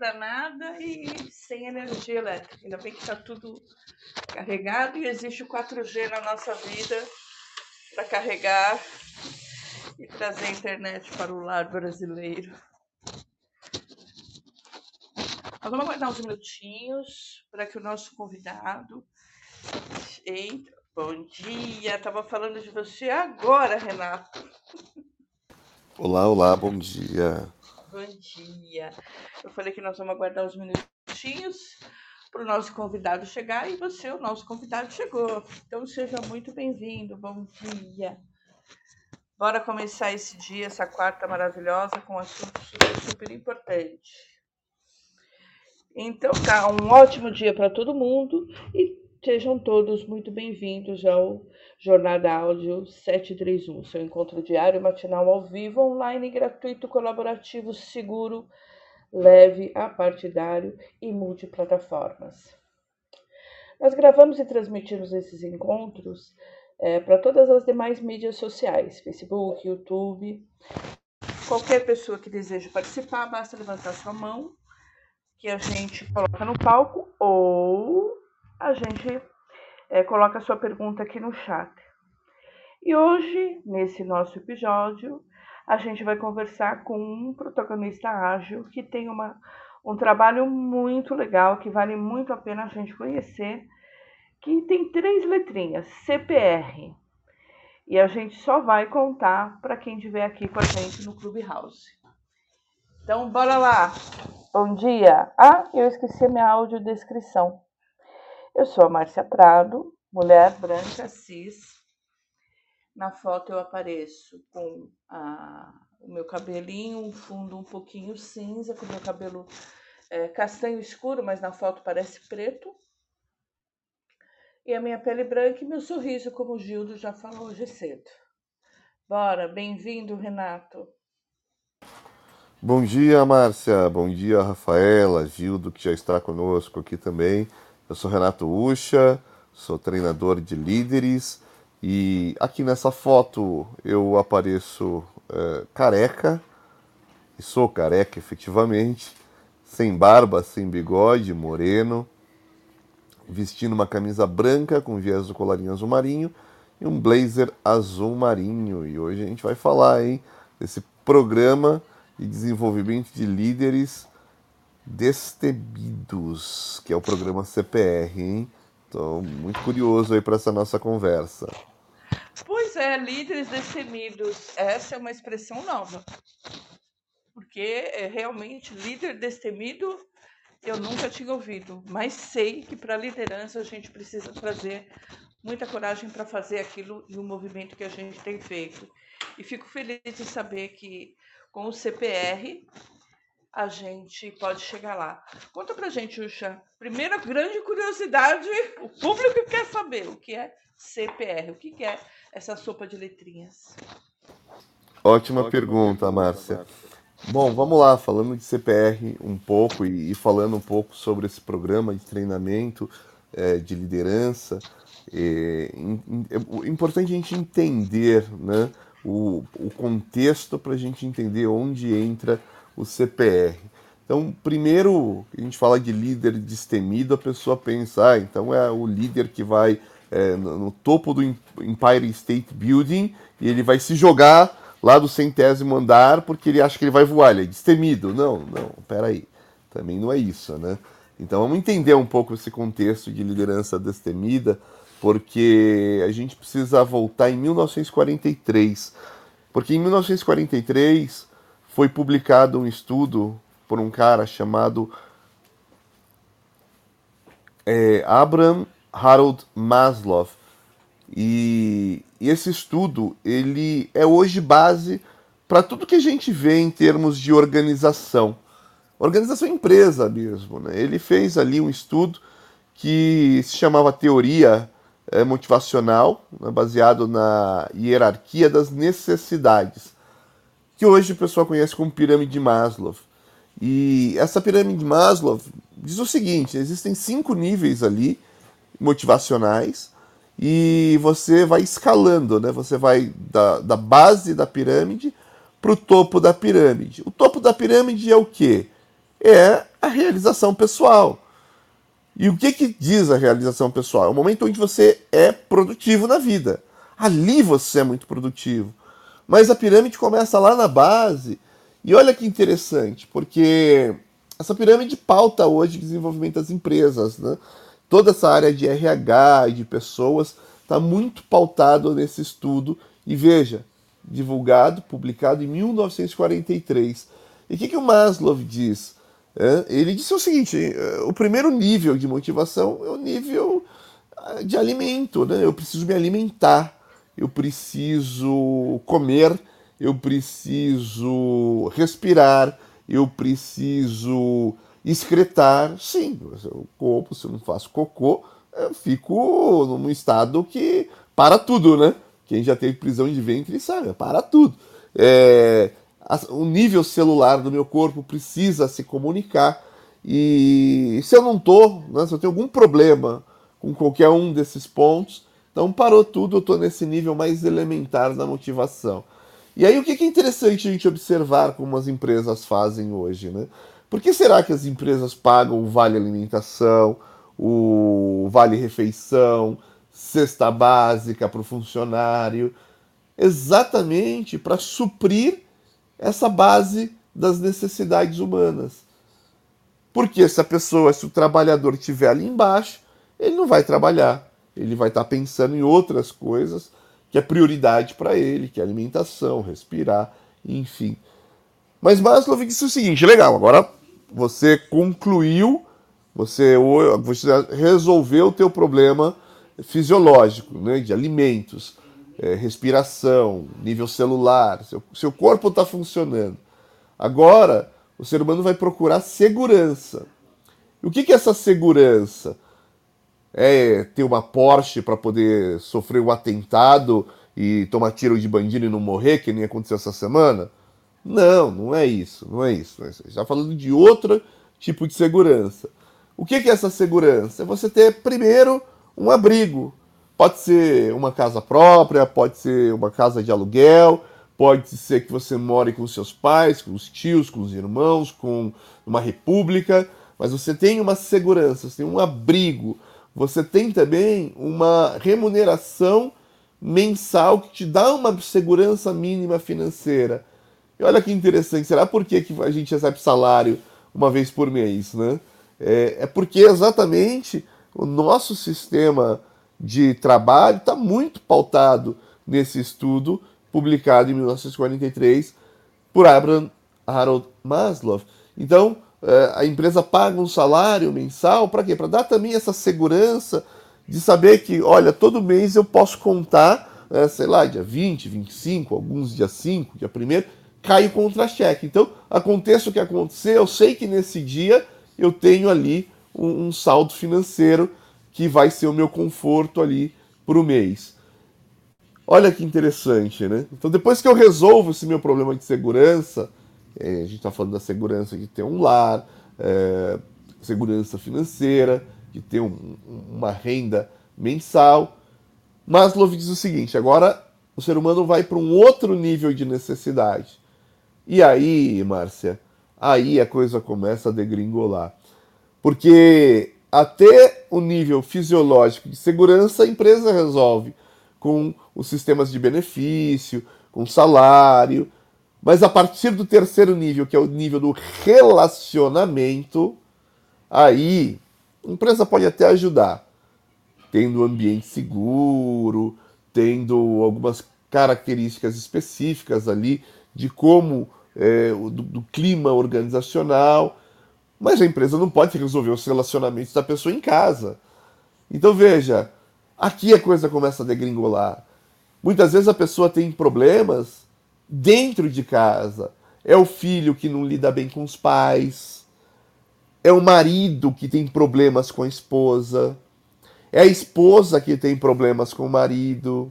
danada e sem energia elétrica. Ainda bem que está tudo carregado e existe o 4G na nossa vida para carregar e trazer a internet para o lar brasileiro. Nós vamos aguardar uns minutinhos para que o nosso convidado entre. Bom dia, estava falando de você agora, Renato. Olá, olá, bom dia. Bom dia. Eu falei que nós vamos aguardar uns minutinhos para o nosso convidado chegar e você, o nosso convidado, chegou. Então seja muito bem-vindo. Bom dia. Bora começar esse dia, essa quarta maravilhosa, com um assunto super, super importante. Então, tá, um ótimo dia para todo mundo e sejam todos muito bem-vindos ao Jornada Áudio 731, seu encontro diário matinal ao vivo, online, gratuito, colaborativo, seguro, leve, apartidário e multiplataformas. Nós gravamos e transmitimos esses encontros é, para todas as demais mídias sociais, Facebook, YouTube. Qualquer pessoa que deseje participar, basta levantar sua mão, que a gente coloca no palco, ou a gente é, coloca a sua pergunta aqui no chat. E hoje, nesse nosso episódio, a gente vai conversar com um protagonista ágil que tem uma, um trabalho muito legal, que vale muito a pena a gente conhecer, que tem três letrinhas, CPR. E a gente só vai contar para quem estiver aqui com a gente no Clubhouse. Então, bora lá! Bom dia! Ah, eu esqueci a minha audiodescrição. Eu sou a Márcia Prado, mulher branca, cis. Na foto eu apareço com a, o meu cabelinho, um fundo um pouquinho cinza, com o meu cabelo é, castanho escuro, mas na foto parece preto. E a minha pele branca e meu sorriso, como o Gildo já falou hoje cedo. Bora, bem-vindo, Renato. Bom dia, Márcia. Bom dia, Rafaela, Gildo, que já está conosco aqui também. Eu sou Renato Ucha, sou treinador de líderes e aqui nessa foto eu apareço é, careca, e sou careca efetivamente, sem barba, sem bigode, moreno, vestindo uma camisa branca com viés do colarinho azul marinho e um blazer azul marinho. E hoje a gente vai falar hein, desse programa de desenvolvimento de líderes Destemidos, que é o programa CPR, hein? Estou muito curioso aí para essa nossa conversa. Pois é, líderes destemidos. Essa é uma expressão nova. Porque é, realmente líder destemido eu nunca tinha ouvido, mas sei que para liderança a gente precisa trazer muita coragem para fazer aquilo e o movimento que a gente tem feito. E fico feliz de saber que com o CPR a gente pode chegar lá. Conta pra gente, Uxa. Primeira grande curiosidade, o público quer saber o que é CPR, o que é essa sopa de letrinhas. Ótima, Ótima pergunta, Márcia. Bom, vamos lá, falando de CPR um pouco e, e falando um pouco sobre esse programa de treinamento é, de liderança. É, é, importante a gente entender né, o, o contexto para a gente entender onde entra o CPR. Então, primeiro, a gente fala de líder destemido, a pessoa pensa, ah, então é o líder que vai é, no, no, topo do Empire State Building e ele vai se jogar lá do centésimo andar porque ele acha que ele vai voar, ele é destemido. Não, não, peraí, também não é isso, né? Então vamos entender um pouco esse contexto de liderança destemida, porque a gente precisa voltar em 1943. Porque em 1943 foi publicado um estudo por um cara chamado é, Abraham Harold Maslow. E, e esse estudo ele é hoje base para tudo que a gente vê em termos de organização. Organização empresa mesmo. Né? Ele fez ali um estudo que se chamava Teoria é, Motivacional, né, baseado na hierarquia das necessidades que hoje o pessoal conhece como pirâmide de Maslow. E essa pirâmide de Maslow diz o seguinte: existem cinco níveis ali motivacionais e você vai escalando, né? Você vai da, da base da pirâmide para o topo da pirâmide. O topo da pirâmide é o quê? é a realização pessoal. E o que, que diz a realização pessoal? É o momento onde você é produtivo na vida. Ali você é muito produtivo. Mas a pirâmide começa lá na base. E olha que interessante, porque essa pirâmide pauta hoje o desenvolvimento das empresas. Né? Toda essa área de RH e de pessoas está muito pautado nesse estudo. E veja, divulgado, publicado em 1943. E o que, que o Maslow diz? É, ele disse o seguinte: é, o primeiro nível de motivação é o nível ah, de alimento, né? Eu preciso me alimentar, eu preciso comer, eu preciso respirar, eu preciso excretar. Sim, eu corpo, se eu não faço cocô, eu fico num estado que para tudo, né? Quem já teve prisão de ventre sabe, para tudo. É, o nível celular do meu corpo precisa se comunicar. E se eu não estou, né, se eu tenho algum problema com qualquer um desses pontos, então parou tudo, eu estou nesse nível mais elementar da motivação. E aí o que é interessante a gente observar como as empresas fazem hoje, né? Por que será que as empresas pagam o vale alimentação, o vale refeição, cesta básica para o funcionário? Exatamente para suprir essa base das necessidades humanas. Porque se a pessoa, se o trabalhador estiver ali embaixo, ele não vai trabalhar. Ele vai estar pensando em outras coisas que é prioridade para ele, que é alimentação, respirar, enfim. Mas Maslow disse o seguinte: legal, agora você concluiu, você, você resolveu o teu problema fisiológico, né, de alimentos é, respiração, nível celular, seu, seu corpo está funcionando. Agora, o ser humano vai procurar segurança. E o que, que é essa segurança? É ter uma Porsche para poder sofrer um atentado e tomar tiro de bandido e não morrer, que nem aconteceu essa semana? Não, não é isso, não é isso. É está falando de outro tipo de segurança. O que é essa segurança? É você ter, primeiro, um abrigo, Pode ser uma casa própria, pode ser uma casa de aluguel, pode ser que você more com seus pais, com os tios, com os irmãos, com uma república, mas você tem uma segurança, você tem um abrigo, você tem também uma remuneração mensal que te dá uma segurança mínima financeira. E olha que interessante, será por que, a gente recebe salário uma vez por mês, né? É, é porque exatamente o nosso sistema de trabalho está muito pautado nesse estudo publicado em 1943 por Abraham Harold Maslow. Então, a empresa paga um salário mensal para quê? Para dar também essa segurança de saber que, olha, todo mês eu posso contar, é, sei lá, dia 20, 25, alguns dia 5, dia 1 cai o contra-cheque. Então, aconteça o que acontecer, eu sei que nesse dia eu tenho ali um, um saldo financeiro que vai ser o meu conforto ali para o mês. Olha que interessante, né? Então, depois que eu resolvo esse meu problema de segurança, é, a gente está falando da segurança de ter um lar, é, segurança financeira, de ter um, uma renda mensal. Maslow diz o seguinte: agora o ser humano vai para um outro nível de necessidade. E aí, Márcia, aí a coisa começa a degringolar. Porque até o nível fisiológico de segurança, a empresa resolve com os sistemas de benefício, com salário. Mas a partir do terceiro nível, que é o nível do relacionamento, aí a empresa pode até ajudar, tendo um ambiente seguro, tendo algumas características específicas ali de como é, do, do clima organizacional, mas a empresa não pode resolver os relacionamentos da pessoa em casa. Então veja, aqui a coisa começa a degringolar. Muitas vezes a pessoa tem problemas dentro de casa. É o filho que não lida bem com os pais. É o marido que tem problemas com a esposa. É a esposa que tem problemas com o marido.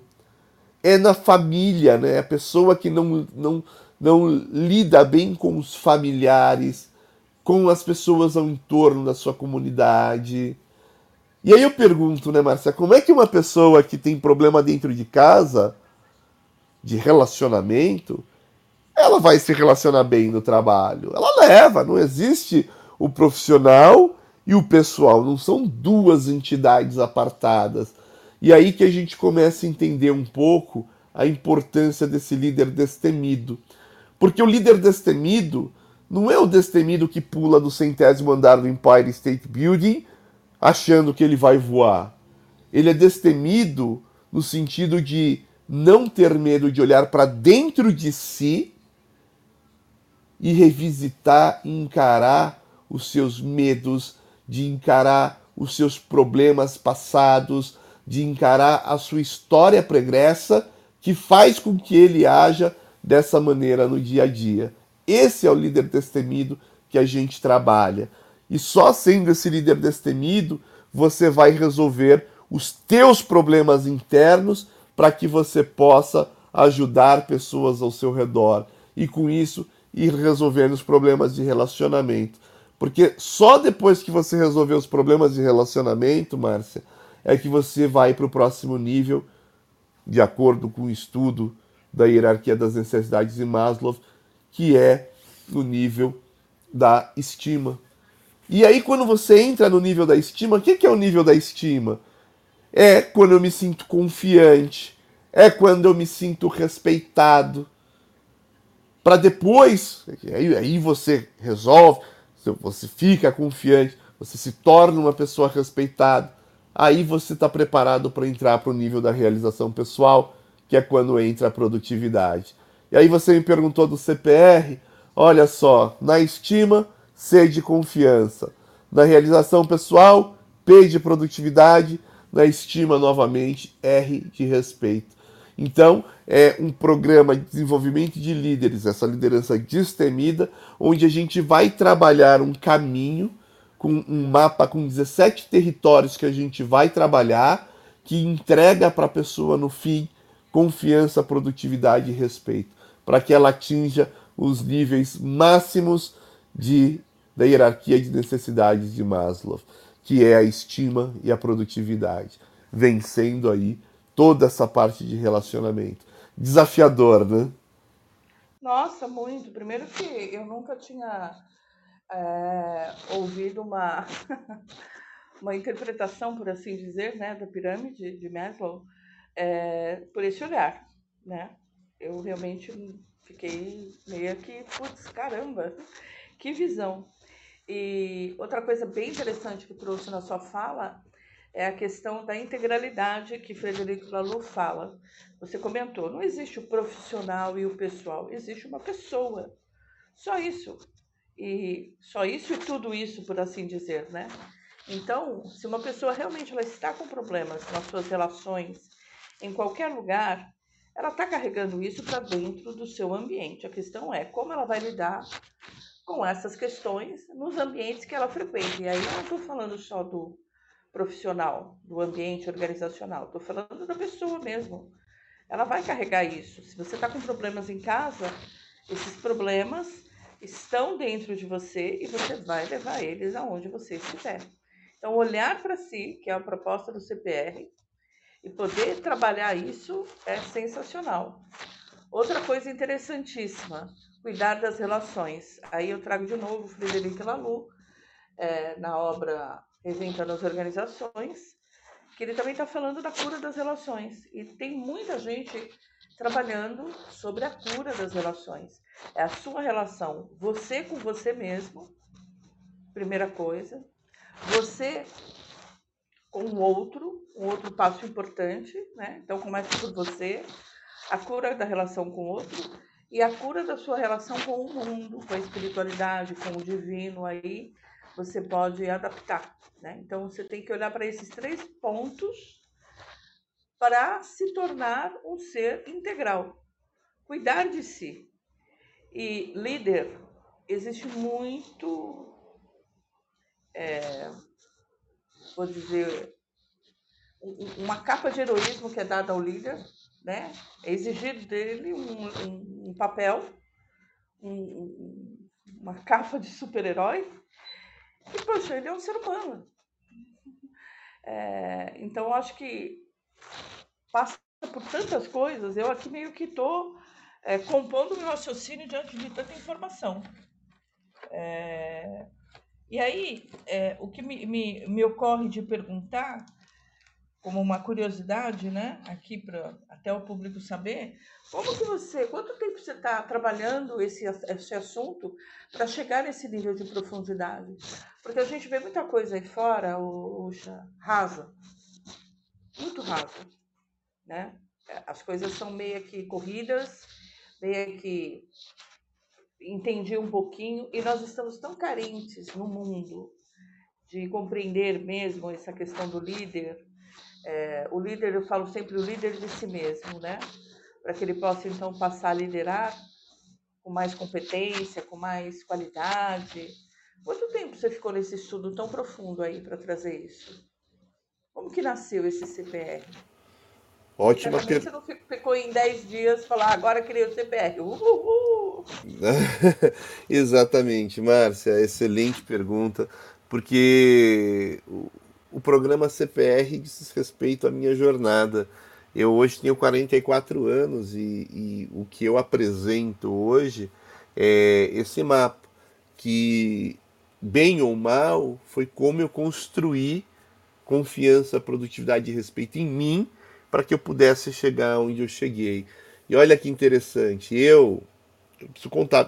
É na família, né? A pessoa que não, não, não lida bem com os familiares com as pessoas ao entorno da sua comunidade. E aí eu pergunto, né, Márcia, como é que uma pessoa que tem problema dentro de casa, de relacionamento, ela vai se relacionar bem no trabalho? Ela leva, não existe o profissional e o pessoal, não são duas entidades apartadas. E aí que a gente começa a entender um pouco a importância desse líder destemido. Porque o líder destemido não é o destemido que pula do centésimo andar do Empire State Building achando que ele vai voar. Ele é destemido no sentido de não ter medo de olhar para dentro de si e revisitar encarar os seus medos, de encarar os seus problemas passados, de encarar a sua história pregressa, que faz com que ele haja dessa maneira no dia a dia. Esse é o líder destemido que a gente trabalha. E só sendo esse líder destemido, você vai resolver os teus problemas internos para que você possa ajudar pessoas ao seu redor. E com isso, ir resolvendo os problemas de relacionamento. Porque só depois que você resolver os problemas de relacionamento, Márcia, é que você vai para o próximo nível, de acordo com o estudo da hierarquia das necessidades de Maslow, que é no nível da estima. E aí, quando você entra no nível da estima, o que, que é o nível da estima? É quando eu me sinto confiante, é quando eu me sinto respeitado. Para depois, aí, aí você resolve, você fica confiante, você se torna uma pessoa respeitada. Aí você está preparado para entrar para o nível da realização pessoal, que é quando entra a produtividade. E aí você me perguntou do CPR. Olha só, na estima, C de confiança. Na realização pessoal, P de produtividade. Na estima, novamente, R de respeito. Então, é um programa de desenvolvimento de líderes, essa liderança destemida, onde a gente vai trabalhar um caminho com um mapa com 17 territórios que a gente vai trabalhar, que entrega para a pessoa no fim confiança, produtividade e respeito, para que ela atinja os níveis máximos de, da hierarquia de necessidades de Maslow, que é a estima e a produtividade, vencendo aí toda essa parte de relacionamento. Desafiador, né? Nossa, muito. Primeiro que eu nunca tinha é, ouvido uma, uma interpretação, por assim dizer, né, da pirâmide de Maslow é, por esse olhar, né? Eu realmente fiquei meio que, putz, caramba, que visão. E outra coisa bem interessante que trouxe na sua fala é a questão da integralidade que Frederico Laloux fala. Você comentou, não existe o profissional e o pessoal, existe uma pessoa. Só isso. E só isso e tudo isso, por assim dizer, né? Então, se uma pessoa realmente ela está com problemas nas suas relações, em qualquer lugar, ela está carregando isso para dentro do seu ambiente. A questão é como ela vai lidar com essas questões nos ambientes que ela frequenta. E aí não estou falando só do profissional, do ambiente organizacional. Estou falando da pessoa mesmo. Ela vai carregar isso. Se você está com problemas em casa, esses problemas estão dentro de você e você vai levar eles aonde você estiver. Então, olhar para si, que é a proposta do CPR, e poder trabalhar isso é sensacional. Outra coisa interessantíssima, cuidar das relações. Aí eu trago de novo Frederic Laloux, é, na obra Reinventando as Organizações, que ele também está falando da cura das relações. E tem muita gente trabalhando sobre a cura das relações. É a sua relação, você com você mesmo, primeira coisa. Você com o outro, um outro passo importante, né? Então começa por você, a cura da relação com o outro e a cura da sua relação com o mundo, com a espiritualidade, com o divino aí, você pode adaptar. Né? Então, você tem que olhar para esses três pontos para se tornar um ser integral. Cuidar de si. E líder, existe muito, é, vou dizer, uma capa de heroísmo que é dada ao líder, né? É exigir dele um, um, papel, um, uma capa de super-herói, e, poxa, ele é um ser humano. É, então, acho que passa por tantas coisas. Eu aqui meio que estou é, compondo meu raciocínio diante de tanta informação. É, E aí, é, o que me, me, me ocorre de perguntar, como uma curiosidade, né, aqui para até o público saber, como que você, quanto tempo você está trabalhando esse, esse assunto para chegar nesse nível de profundidade? Porque a gente vê muita coisa aí fora, Uxa, rasa, muito rasa, né? As coisas são meio que corridas, meio que entendi um pouquinho, e nós estamos tão carentes no mundo de compreender mesmo essa questão do líder. É, o líder, eu falo sempre, o líder de si mesmo, né? Para que ele possa então passar a liderar com mais competência, com mais qualidade. Quanto tempo você ficou nesse estudo tão profundo aí para trazer isso? Como que nasceu esse CPR? Ótima pergunta. Você não ficou em 10 dias falar, ah, agora criei o CPR. Uhul. Exatamente, Márcia, excelente pergunta, porque o, programa CPR diz respeito à minha jornada. Eu hoje tenho 44 anos e, e o que eu apresento hoje é esse mapa, que, bem ou mal, foi como eu construí confiança, produtividade e respeito em mim para que eu pudesse chegar onde eu cheguei. E olha que interessante, eu, eu preciso contar,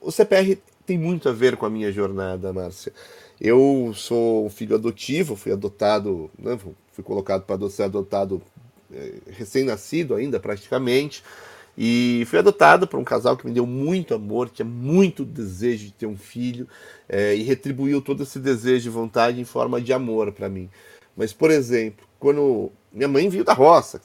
o CPR tem muito a ver com a minha jornada, Márcia. Eu sou um filho adotivo, fui adotado, né, fui colocado para ser adotado é, recém-nascido ainda, praticamente. E fui adotado por um casal que me deu muito amor, tinha muito desejo de ter um filho é, e retribuiu todo esse desejo e vontade em forma de amor para mim. Mas, por exemplo, quando minha mãe veio da roça,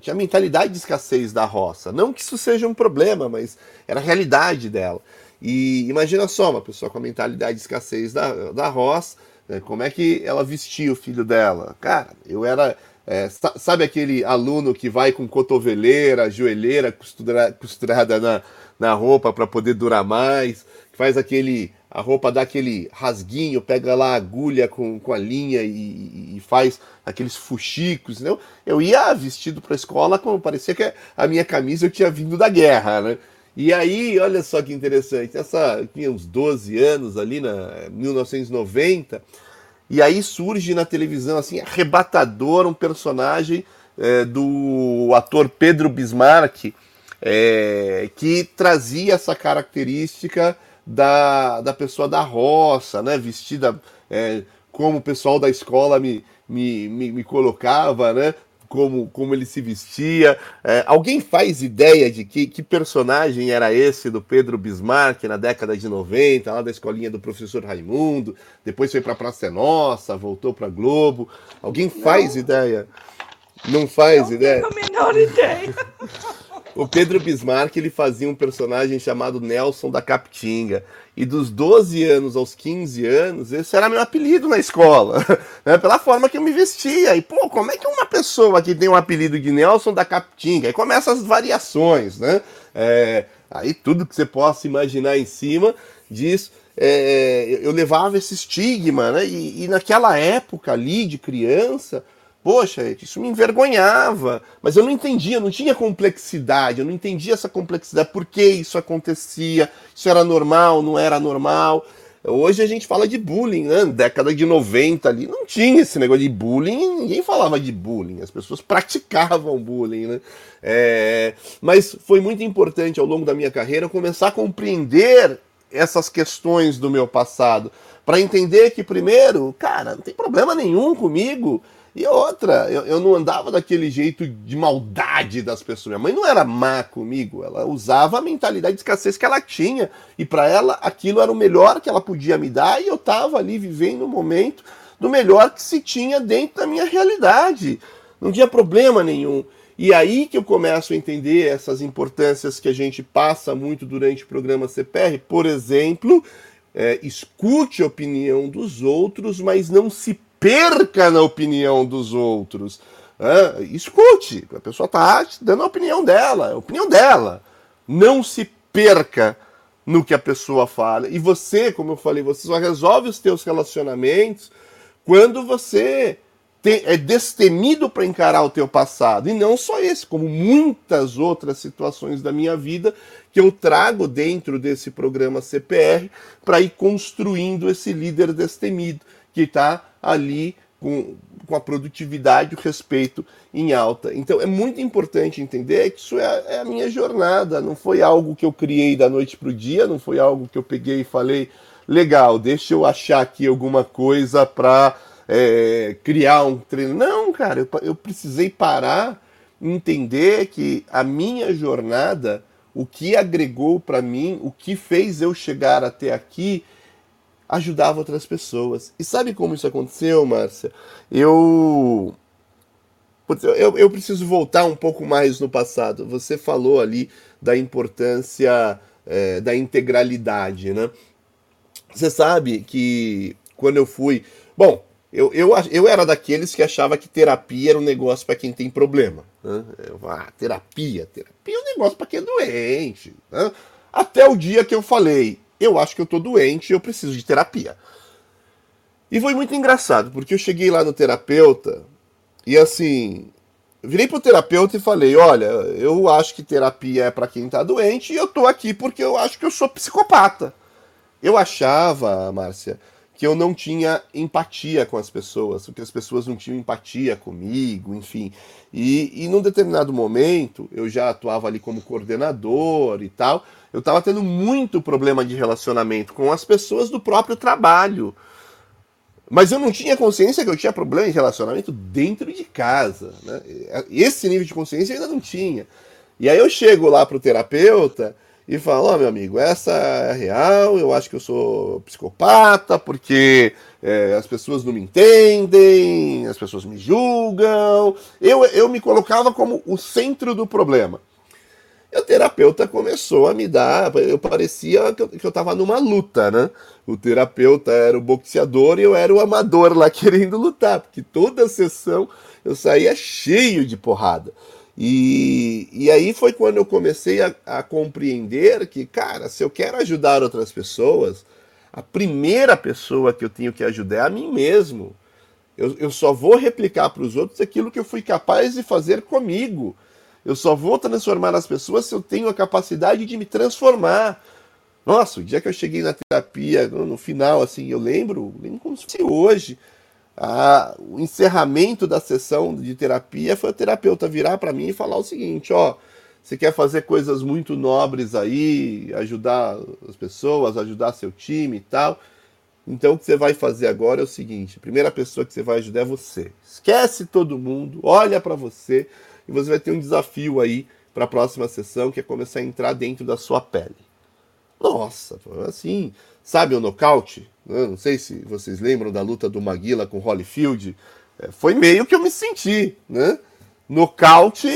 tinha a mentalidade de escassez da roça. Não que isso seja um problema, mas era a realidade dela. E imagina só, uma pessoa com a mentalidade de escassez da, da roça, né, como é que ela vestia o filho dela? Cara, eu era. É, sabe aquele aluno que vai com cotoveleira, joelheira costura, costurada na, na roupa para poder durar mais, que faz aquele a roupa dá aquele rasguinho, pega lá a agulha com, com a linha e, e faz aqueles fuxicos, né? Eu ia vestido para a escola como parecia que a minha camisa eu tinha vindo da guerra, né? E aí, olha só que interessante, essa tinha uns 12 anos ali na 1990, e aí surge na televisão assim arrebatador um personagem é, do ator Pedro Bismarck é, que trazia essa característica da, da pessoa da roça, né? Vestida é, como o pessoal da escola me, me, me, me colocava, né? Como, como ele se vestia. É, alguém faz ideia de que, que personagem era esse do Pedro Bismarck na década de 90, lá da escolinha do professor Raimundo? Depois foi para Praça é Nossa, voltou para Globo. Alguém faz Não. ideia? Não faz Não ideia? Não tenho a menor ideia. O Pedro Bismarck ele fazia um personagem chamado Nelson da Capitinga. E dos 12 anos aos 15 anos, esse era meu apelido na escola, né? pela forma que eu me vestia. E, pô, como é que uma pessoa que tem um apelido de Nelson da Capitinga? Aí começam as variações, né? É, aí tudo que você possa imaginar em cima disso. É, eu levava esse estigma, né? E, e naquela época ali de criança, Poxa, isso me envergonhava, mas eu não entendia, não tinha complexidade, eu não entendia essa complexidade, por que isso acontecia, isso era normal, não era normal. Hoje a gente fala de bullying, né? Década de 90 ali, não tinha esse negócio de bullying, ninguém falava de bullying, as pessoas praticavam bullying, né? É... Mas foi muito importante ao longo da minha carreira começar a compreender essas questões do meu passado, para entender que, primeiro, cara, não tem problema nenhum comigo e outra, eu, eu não andava daquele jeito de maldade das pessoas. Minha mãe não era má comigo, ela usava a mentalidade de escassez que ela tinha. E para ela aquilo era o melhor que ela podia me dar e eu estava ali vivendo o um momento do melhor que se tinha dentro da minha realidade. Não tinha problema nenhum. E aí que eu começo a entender essas importâncias que a gente passa muito durante o programa CPR. Por exemplo, é, escute a opinião dos outros, mas não se perca na opinião dos outros. É, escute, a pessoa está dando a opinião dela, a opinião dela. Não se perca no que a pessoa fala. E você, como eu falei, você só resolve os teus relacionamentos quando você é destemido para encarar o teu passado. E não só esse, como muitas outras situações da minha vida que eu trago dentro desse programa CPR para ir construindo esse líder destemido, que está ali com, com a produtividade e o respeito em alta. Então é muito importante entender que isso é, é a minha jornada, não foi algo que eu criei da noite para o dia, não foi algo que eu peguei e falei, legal, deixa eu achar aqui alguma coisa para é, criar um treino. Não, cara, eu, eu precisei parar entender que a minha jornada, o que agregou para mim, o que fez eu chegar até aqui, ajudava outras pessoas. E sabe como isso aconteceu, Márcia? Eu. Eu, eu preciso voltar um pouco mais no passado. Você falou ali da importância é, da integralidade, né? Você sabe que quando eu fui. Bom, eu, eu, eu era daqueles que achava que terapia era um negócio para quem tem problema. Né? Eu, ah, terapia, terapia é um negócio para quem é doente. Né? Até o dia que eu falei, eu acho que eu tô doente e eu preciso de terapia. E foi muito engraçado, porque eu cheguei lá no terapeuta e assim, virei pro terapeuta e falei: "Olha, eu acho que terapia é para quem tá doente e eu tô aqui porque eu acho que eu sou psicopata". Eu achava, Márcia, que eu não tinha empatia com as pessoas, que as pessoas não tinham empatia comigo, enfim. E, e num determinado momento, eu já atuava ali como coordenador e tal, eu estava tendo muito problema de relacionamento com as pessoas do próprio trabalho. Mas eu não tinha consciência que eu tinha problema de relacionamento dentro de casa. Né? Esse nível de consciência eu ainda não tinha. E aí eu chego lá pro terapeuta e fala: Ó, oh, meu amigo, essa é real, eu acho que eu sou psicopata porque é, as pessoas não me entendem, as pessoas me julgam. Eu, eu me colocava como o centro do problema. E o terapeuta começou a me dar. Eu parecia que eu estava numa luta, né? O terapeuta era o boxeador e eu era o amador lá querendo lutar, porque toda sessão eu saía cheio de porrada. E, e aí foi quando eu comecei a, a compreender que, cara, se eu quero ajudar outras pessoas, a primeira pessoa que eu tenho que ajudar é a mim mesmo. Eu, eu só vou replicar para os outros aquilo que eu fui capaz de fazer comigo. Eu só vou transformar as pessoas se eu tenho a capacidade de me transformar. Nossa, o dia que eu cheguei na terapia, no, final, assim, eu lembro, lembro como se hoje a, o encerramento da sessão de terapia foi o terapeuta virar para mim e falar o seguinte: ó, você quer fazer coisas muito nobres aí, ajudar as pessoas, ajudar seu time e tal. Então o que você vai fazer agora é o seguinte: a primeira pessoa que você vai ajudar é você. Esquece todo mundo, olha para você e você vai ter um desafio aí para a próxima sessão que é começar a entrar dentro da sua pele. Nossa, assim, sabe o nocaute? Não sei se vocês lembram da luta do Maguila com Holyfield. É, foi meio que eu me senti, né? Nocaute,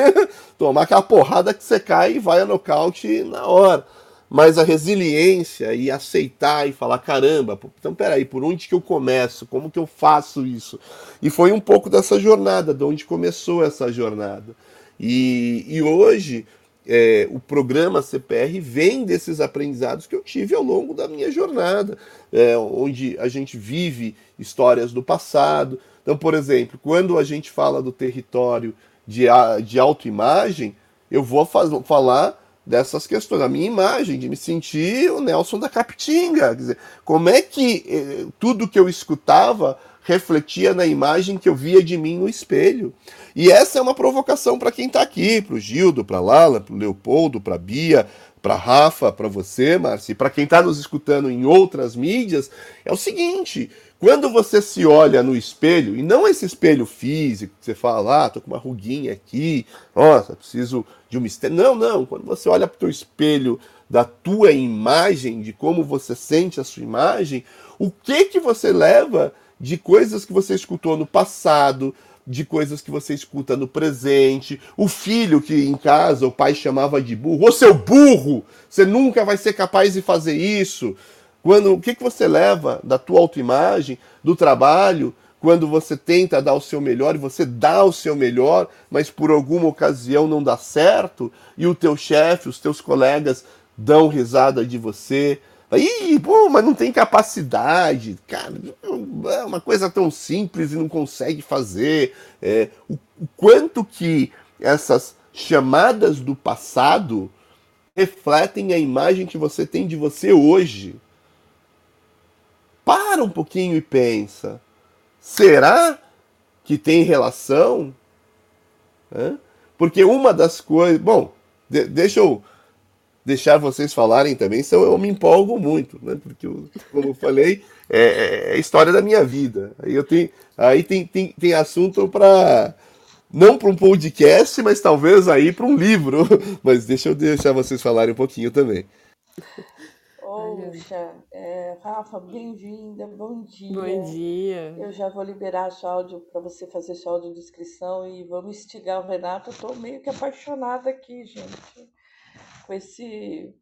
tomar aquela porrada que você cai e vai a nocaute na hora. Mas a resiliência e aceitar e falar, caramba, então peraí, por onde que eu começo? Como que eu faço isso? E foi um pouco dessa jornada, de onde começou essa jornada. E, e hoje é, o programa CPR vem desses aprendizados que eu tive ao longo da minha jornada, é, onde a gente vive histórias do passado. Então, por exemplo, quando a gente fala do território de, de autoimagem, eu vou faz, falar dessas questões, a minha imagem, de me sentir o Nelson da Capitinga. Quer dizer, como é que eh, tudo que eu escutava refletia na imagem que eu via de mim no espelho. E essa é uma provocação para quem está aqui, para o Gildo, para Lala, para o Leopoldo, para Bia, para Rafa, para você, Marci, para quem está nos escutando em outras mídias, é o seguinte: quando você se olha no espelho, e não esse espelho físico, que você fala, ah, tô com uma ruguinha aqui, nossa, preciso de um mistério. Não, não. Quando você olha para o espelho da tua imagem, de como você sente a sua imagem, o que que você leva de coisas que você escutou no passado, de coisas que você escuta no presente. O filho que em casa o pai chamava de burro, ô seu burro, você nunca vai ser capaz de fazer isso. Quando o que, que você leva da tua autoimagem, do trabalho, quando você tenta dar o seu melhor e você dá o seu melhor, mas por alguma ocasião não dá certo, e o teu chefe, os teus colegas dão risada de você, Aí, pô, mas não tem capacidade. Cara, é uma coisa tão simples e não consegue fazer. É, o, o quanto que essas chamadas do passado refletem a imagem que você tem de você hoje. Para um pouquinho e pensa. Será que tem relação? Porque uma das coisas. Bom, de, deixa eu deixar vocês falarem também, senão eu me empolgo muito, né? Porque, como eu falei, é, é, é história da minha vida. Aí eu tenho, aí tem, tem, tem assunto para não para um podcast, mas talvez aí para um livro. Mas deixa eu deixar vocês falarem um pouquinho também. Poxa, é, Rafa, bem-vinda, bom dia. Bom dia. Eu já vou liberar seu áudio para você fazer sua audiodescrição e vamos instigar o Renato. Eu tô meio que apaixonada aqui, gente, com esse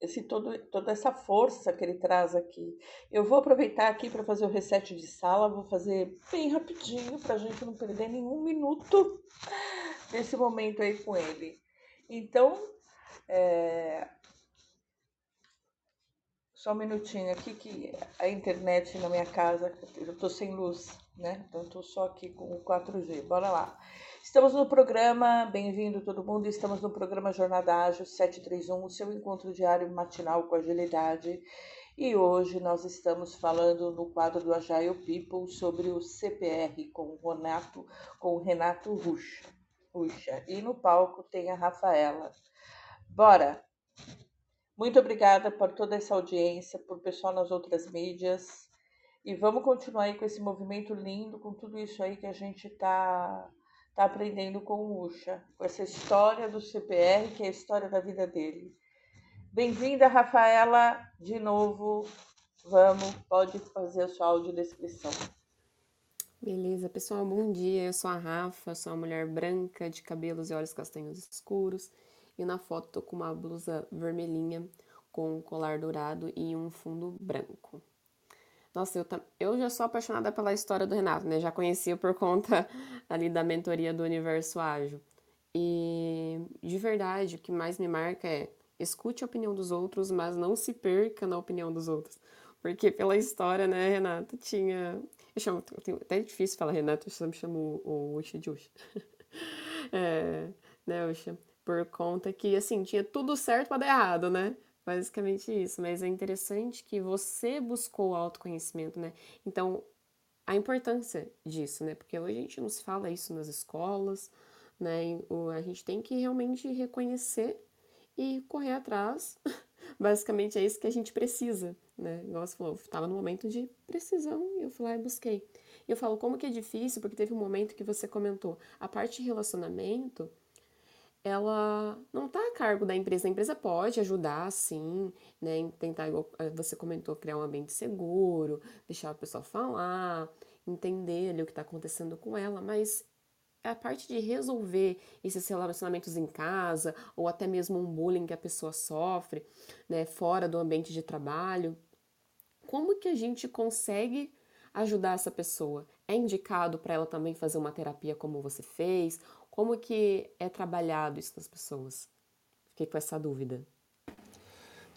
esse todo, toda essa força que ele traz aqui. Eu vou aproveitar aqui para fazer o reset de sala, vou fazer bem rapidinho para a gente não perder nenhum minuto desse momento aí com ele. Então, é... só um minutinho aqui que a internet na minha casa, eu estou sem luz, né? Então estou só aqui com o 4G. Bora lá. Estamos no programa, bem-vindo todo mundo, estamos no programa Jornada Ágil 731, o seu encontro diário matinal com agilidade. E hoje nós estamos falando no quadro do Agile People sobre o CPR com o Renato, com o Renato Ruxa. Ruxa. E no palco tem a Rafaela. Bora! Muito obrigada por toda essa audiência, por pessoal nas outras mídias. E vamos continuar aí com esse movimento lindo, com tudo isso aí que a gente está está aprendendo com o Ucha, com essa história do CPR, que é a história da vida dele. Bem-vinda, Rafaela, de novo. Vamos, pode fazer a sua audiodescrição. Beleza, pessoal, bom dia. Eu sou a Rafa, sou uma mulher branca, de cabelos e olhos castanhos escuros. E na foto tô com uma blusa vermelhinha, com um colar dourado e um fundo branco. Nossa, eu, eu já sou apaixonada pela história do Renato, né? Já conhecia por conta ali da mentoria do Universo Ágil. E de verdade, o que mais me marca é escute a opinião dos outros, mas não se perca na opinião dos outros. Porque pela história, né, Renato, tinha. Eu chamo. Até é difícil falar Renato, eu sempre chamo o Uxa de Uxa. é, né, Uxa? Por conta que, assim, tinha tudo certo para dar errado, né? Basicamente isso, mas é interessante que você buscou o autoconhecimento, né? Então, a importância disso, né? Porque hoje a gente não se fala isso nas escolas, né? A gente tem que realmente reconhecer e correr atrás. Basicamente é isso que a gente precisa, né? Igual você falou, estava no momento de precisão e eu fui lá e busquei. E eu falo, como que é difícil, porque teve um momento que você comentou, a parte de relacionamento, ela não está a cargo da empresa. A empresa pode ajudar, sim, né? Em tentar, igual eh, você comentou, criar um ambiente seguro, deixar a pessoa falar, entender ali o que está acontecendo com ela, mas a parte de resolver esses relacionamentos em casa, ou até mesmo um bullying que a pessoa sofre, né, fora do ambiente de trabalho, como que a gente consegue ajudar essa pessoa? É indicado para ela também fazer uma terapia como você fez, como que é trabalhado isso nas pessoas? Fiquei com essa dúvida.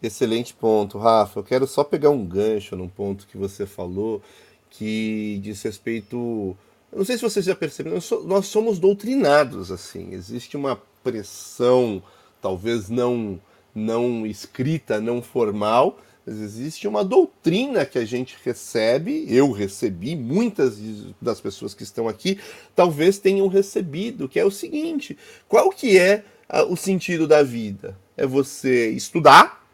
Excelente ponto, Rafa. Eu quero só pegar um gancho num ponto que você falou que diz respeito. Eu não sei se vocês já perceberam, nós somos doutrinados assim. Existe uma pressão, talvez não não escrita, não formal, mas existe uma doutrina que a gente recebe, eu recebi, muitas das pessoas que estão aqui talvez tenham recebido, que é o seguinte: qual que é o sentido da vida? É você estudar,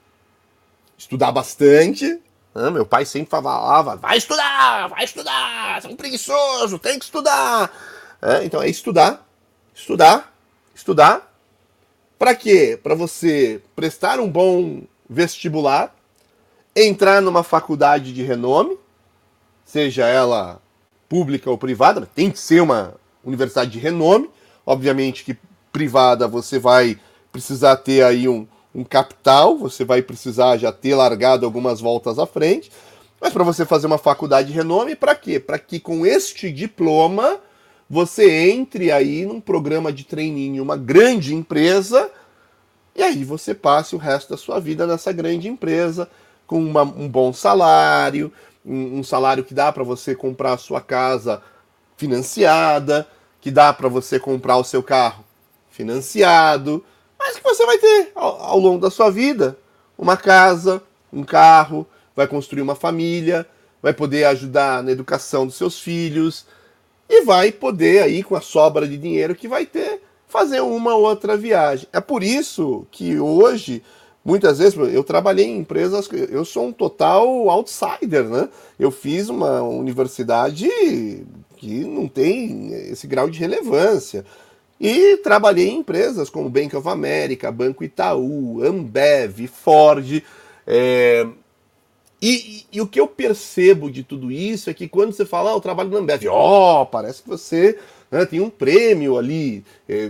estudar bastante. Ah, meu pai sempre falava: vai estudar, vai estudar, você é um preguiçoso, tem que estudar. É, então é estudar, estudar, estudar. Para quê? Para você prestar um bom vestibular, entrar numa faculdade de renome, seja ela pública ou privada, tem que ser uma universidade de renome. Obviamente que privada você vai precisar ter aí um, um capital, você vai precisar já ter largado algumas voltas à frente. Mas para você fazer uma faculdade de renome, para quê? Para que com este diploma você entre aí num programa de treininho, uma grande empresa e aí você passe o resto da sua vida nessa grande empresa com uma, um bom salário, um, um salário que dá para você comprar a sua casa financiada, que dá para você comprar o seu carro financiado, mas que você vai ter ao, ao longo da sua vida uma casa, um carro, vai construir uma família, vai poder ajudar na educação dos seus filhos e vai poder aí com a sobra de dinheiro que vai ter fazer uma outra viagem. É por isso que hoje muitas vezes eu trabalhei em empresas, eu sou um total outsider, né? Eu fiz uma universidade que não tem esse grau de relevância. E trabalhei em empresas como Bank of America, Banco Itaú, Ambev, Ford. É... E, e, e, o que eu percebo de tudo isso é que quando você fala, ah, eu trabalho na Ambev, ó, oh, parece que você né, tem um prêmio ali. É...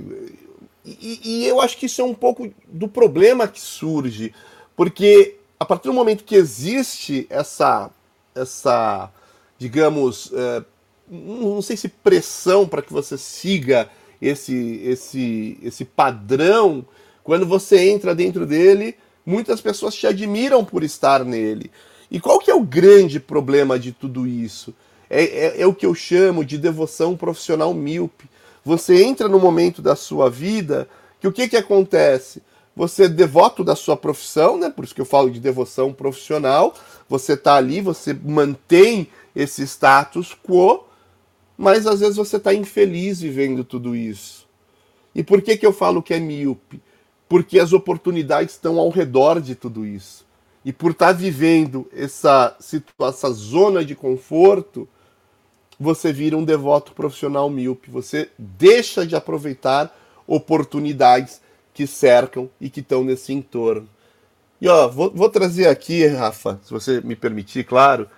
E, e eu acho que isso é um pouco do problema que surge, porque a partir do momento que existe essa, essa digamos, é, não sei se pressão para que você siga esse, esse, esse padrão, quando você entra dentro dele, muitas pessoas te admiram por estar nele. E qual que é o grande problema de tudo isso? É, é, é o que eu chamo de devoção profissional míope. Você entra no momento da sua vida que o que, que acontece? Você é devoto da sua profissão, né? Por isso que eu falo de devoção profissional. Você está ali, você mantém esse status quo, mas às vezes você está infeliz vivendo tudo isso. E por que, que eu falo que é míope? Porque as oportunidades estão ao redor de tudo isso. E por estar tá vivendo essa essa zona de conforto, você vira um devoto profissional míope. Você deixa de aproveitar oportunidades que cercam e que estão nesse entorno. E ó, vou, vou trazer aqui, Rafa, se você me permitir, claro,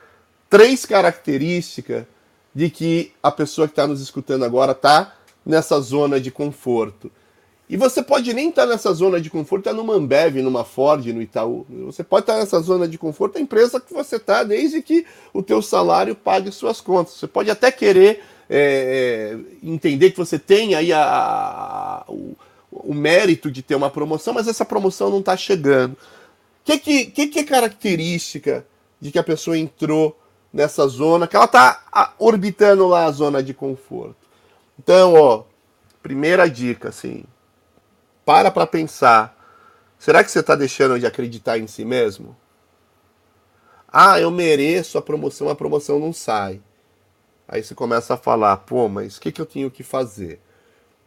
três características de que a pessoa que está nos escutando agora está nessa zona de conforto. E você pode nem estar tá nessa zona de conforto, tá numa Ambev, numa Ford, no Itaú. Você pode estar tá nessa zona de conforto da empresa que você está, desde que o teu salário pague suas contas. Você pode até querer é, é entender que você tem aí a, a, o, o, mérito de ter uma promoção, mas essa promoção não está chegando. O que, que, que é característica de que a pessoa entrou nessa zona, que ela está orbitando lá a zona de conforto. Então, ó, primeira dica, assim, para para pensar. Será que você está deixando de acreditar em si mesmo? Ah, eu mereço a promoção, a promoção não sai. Aí você começa a falar, pô, mas o que, que eu tenho que fazer?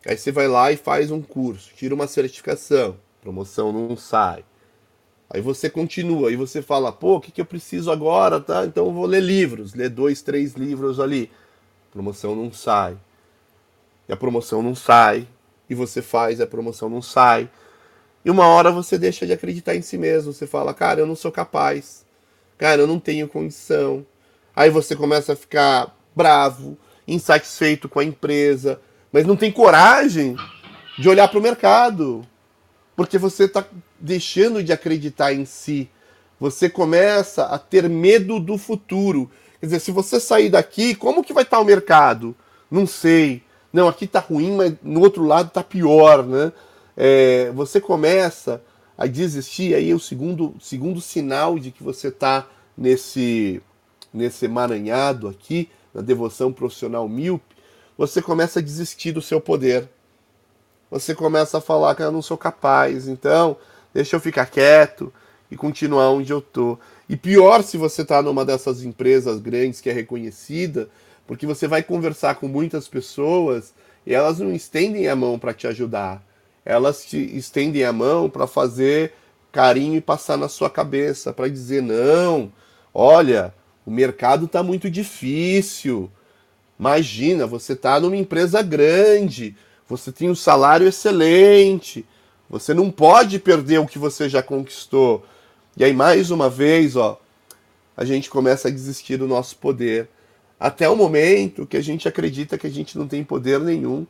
Aí você vai lá e faz um curso, tira uma certificação, promoção não sai. Aí você continua, aí você fala, pô, o que, que eu preciso agora? Tá? Então eu vou ler livros, ler dois, três livros ali. Promoção não sai. E a promoção não sai. E você faz, a promoção não sai. E uma hora você deixa de acreditar em si mesmo. Você fala, cara, eu não sou capaz. Cara, eu não tenho condição. Aí você começa a ficar bravo, insatisfeito com a empresa, mas não tem coragem de olhar para o mercado. Porque você está deixando de acreditar em si. Você começa a ter medo do futuro. Quer dizer, se você sair daqui, como que vai estar o mercado? Não sei. Não, aqui está ruim, mas no outro lado está pior, né? É, você começa a desistir, aí é o segundo, segundo sinal de que você está nesse, nesse emaranhado aqui, na devoção profissional míope, você começa a desistir do seu poder. Você começa a falar que eu não sou capaz. Então, deixa eu ficar quieto e continuar onde eu tô. E pior se você está numa dessas empresas grandes que é reconhecida, porque você vai conversar com muitas pessoas e elas não estendem a mão para te ajudar. Elas te estendem a mão para fazer carinho e passar na sua cabeça, para dizer: não, olha, o mercado está muito difícil. Imagina, você está numa empresa grande, você tem um salário excelente, você não pode perder o que você já conquistou. E aí, mais uma vez, ó, a gente começa a desistir do nosso poder. Até o momento que a gente acredita que a gente não tem poder nenhum.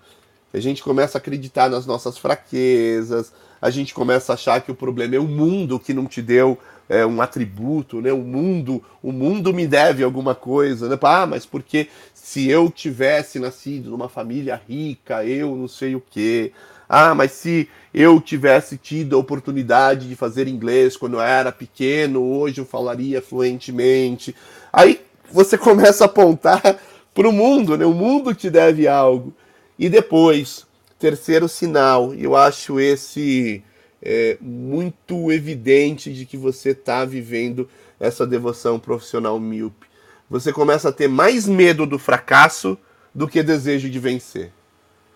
A gente começa a acreditar nas nossas fraquezas, a gente começa a achar que o problema é o mundo que não te deu é, um atributo, né? O mundo, o mundo me deve alguma coisa, né? Ah, mas porque se eu tivesse nascido numa família rica, eu não sei o quê. Ah, mas se eu tivesse tido a oportunidade de fazer inglês quando eu era pequeno, hoje eu falaria fluentemente. Aí você começa a apontar para o mundo, né? O mundo te deve algo. E depois, terceiro sinal, eu acho esse é, muito evidente de que você está vivendo essa devoção profissional míope. Você começa a ter mais medo do fracasso do que desejo de vencer.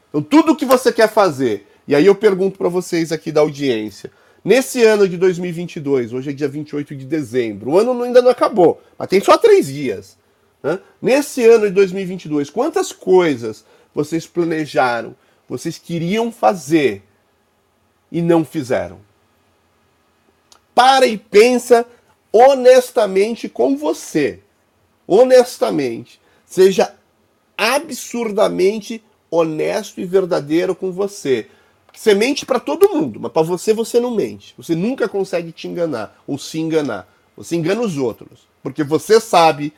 Então, tudo que você quer fazer, e aí eu pergunto para vocês aqui da audiência, nesse ano de 2022, hoje é dia 28 de dezembro, o ano ainda não acabou, mas tem só três dias. Né? Nesse ano de 2022, quantas coisas vocês planejaram, vocês queriam fazer e não fizeram? Para e pensa honestamente com você. Honestamente. Seja absurdamente honesto e verdadeiro com você. Você mente para todo mundo, mas para você você não mente. Você nunca consegue te enganar ou se enganar. Você engana os outros, porque você sabe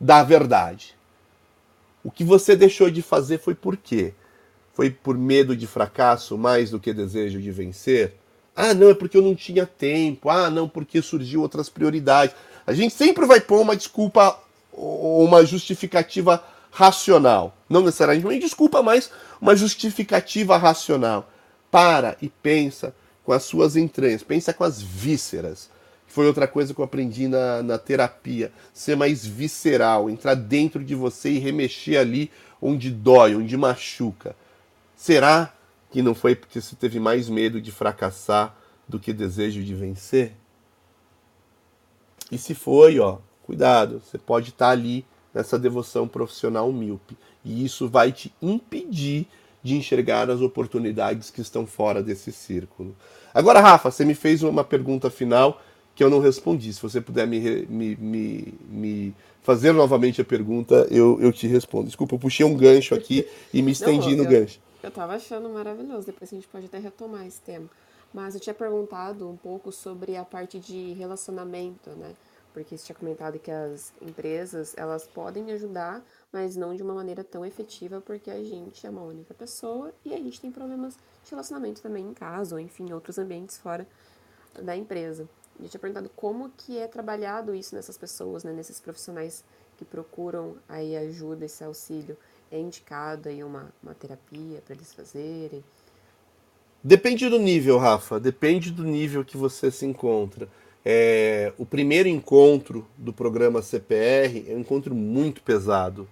da verdade. O que você deixou de fazer foi por quê? Foi por medo de fracasso mais do que desejo de vencer? Ah, não, é porque eu não tinha tempo. Ah, não, porque surgiu outras prioridades. A gente sempre vai pôr uma desculpa ou uma justificativa racional. Não necessariamente uma desculpa, mas uma justificativa racional. Para e pensa com as suas entranhas, pensa com as vísceras. Foi outra coisa que eu aprendi na, na terapia. Ser mais visceral, entrar dentro de você e remexer ali onde dói, onde machuca. Será que não foi porque você teve mais medo de fracassar do que desejo de vencer? E se foi, ó, cuidado, você pode estar ali nessa devoção profissional míope. E isso vai te impedir de enxergar as oportunidades que estão fora desse círculo. Agora, Rafa, você me fez uma pergunta final que eu não respondi. Se você puder me, me, me, me fazer novamente a pergunta, eu, eu te respondo. Desculpa, eu puxei um gancho aqui e me estendi não, no gancho. Eu estava achando maravilhoso, depois a gente pode até retomar esse tema. Mas eu tinha perguntado um pouco sobre a parte de relacionamento, né? porque você tinha comentado que as empresas elas podem ajudar, mas não de uma maneira tão efetiva, porque a gente é uma única pessoa e a gente tem problemas de relacionamento também em casa, ou enfim, em outros ambientes fora da empresa. E eu tinha perguntado como que é trabalhado isso nessas pessoas, né, nesses profissionais que procuram aí ajuda, esse auxílio. É indicado aí uma, uma terapia para eles fazerem? Depende do nível, Rafa. Depende do nível que você se encontra. É, o primeiro encontro do programa CPR é um encontro muito pesado.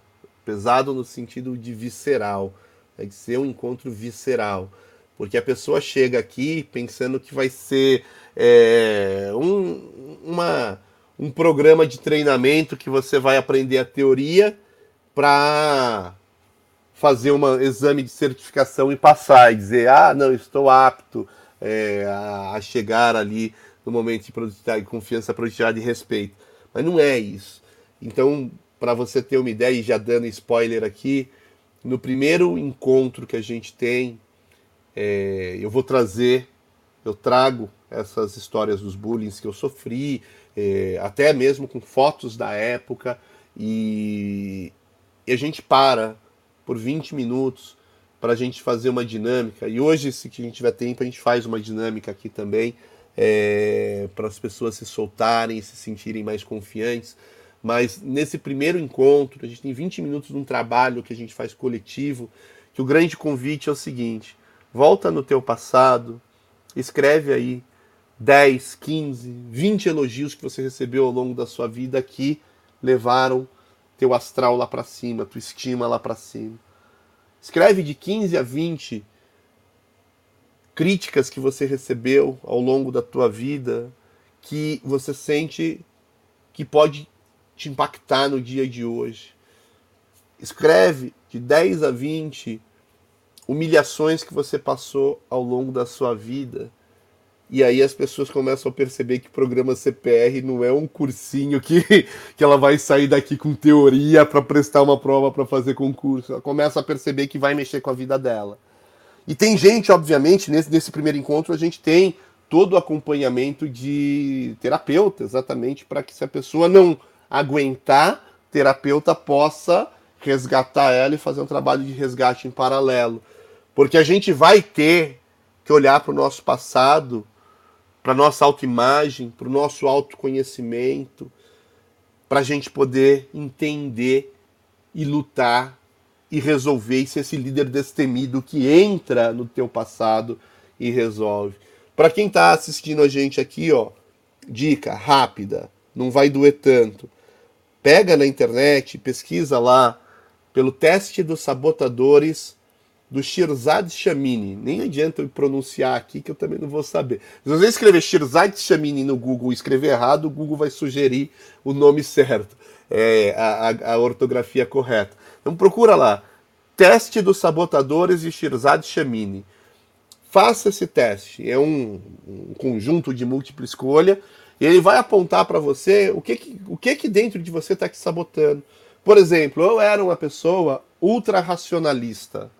Pesado no sentido de visceral, é de ser um encontro visceral. Porque a pessoa chega aqui pensando que vai ser é, um, uma, um programa de treinamento que você vai aprender a teoria para fazer um exame de certificação e passar e dizer, ah, não, estou apto é, a, a chegar ali no momento de produtividade, confiança, produtividade e respeito. Mas não é isso. Então, para você ter uma ideia, e já dando spoiler aqui, no primeiro encontro que a gente tem, é, eu vou trazer, eu trago essas histórias dos bullying que eu sofri, é, até mesmo com fotos da época, e, e a gente para por 20 minutos para a gente fazer uma dinâmica. E hoje, se a gente tiver tempo, a gente faz uma dinâmica aqui também é, para as pessoas se soltarem, se sentirem mais confiantes. Mas nesse primeiro encontro, a gente tem 20 minutos de um trabalho que a gente faz coletivo, que o grande convite é o seguinte: volta no teu passado, escreve aí 10, 15, 20 elogios que você recebeu ao longo da sua vida que levaram teu astral lá para cima, tua estima lá para cima. Escreve de 15 a 20 críticas que você recebeu ao longo da tua vida que você sente que pode te impactar no dia de hoje. Escreve de 10 a 20 humilhações que você passou ao longo da sua vida. E aí as pessoas começam a perceber que o programa CPR não é um cursinho que, que ela vai sair daqui com teoria para prestar uma prova para fazer concurso. Ela começa a perceber que vai mexer com a vida dela. E tem gente, obviamente, nesse, nesse primeiro encontro a gente tem todo o acompanhamento de terapeuta, exatamente para que se a pessoa não aguentar, terapeuta possa resgatar ela e fazer um trabalho de resgate em paralelo. Porque a gente vai ter que olhar para o nosso passado, para a nossa autoimagem, para o nosso autoconhecimento, para a gente poder entender e lutar e resolver e ser esse líder destemido que entra no teu passado e resolve. Para quem está assistindo a gente aqui, ó, dica rápida, não vai doer tanto. Pega na internet, pesquisa lá pelo teste dos sabotadores do Shirzad Shamini. Nem adianta eu pronunciar aqui que eu também não vou saber. Se você escrever Shirzad Shamini no Google e escrever errado, o Google vai sugerir o nome certo, é, a, a, ortografia correta. Então procura lá, teste dos sabotadores de Shirzad Shamini. Faça esse teste. É um, um conjunto de múltipla escolha e ele vai apontar para você o que, que, o que, que dentro de você está te sabotando. Por exemplo, eu era uma pessoa ultra racionalista.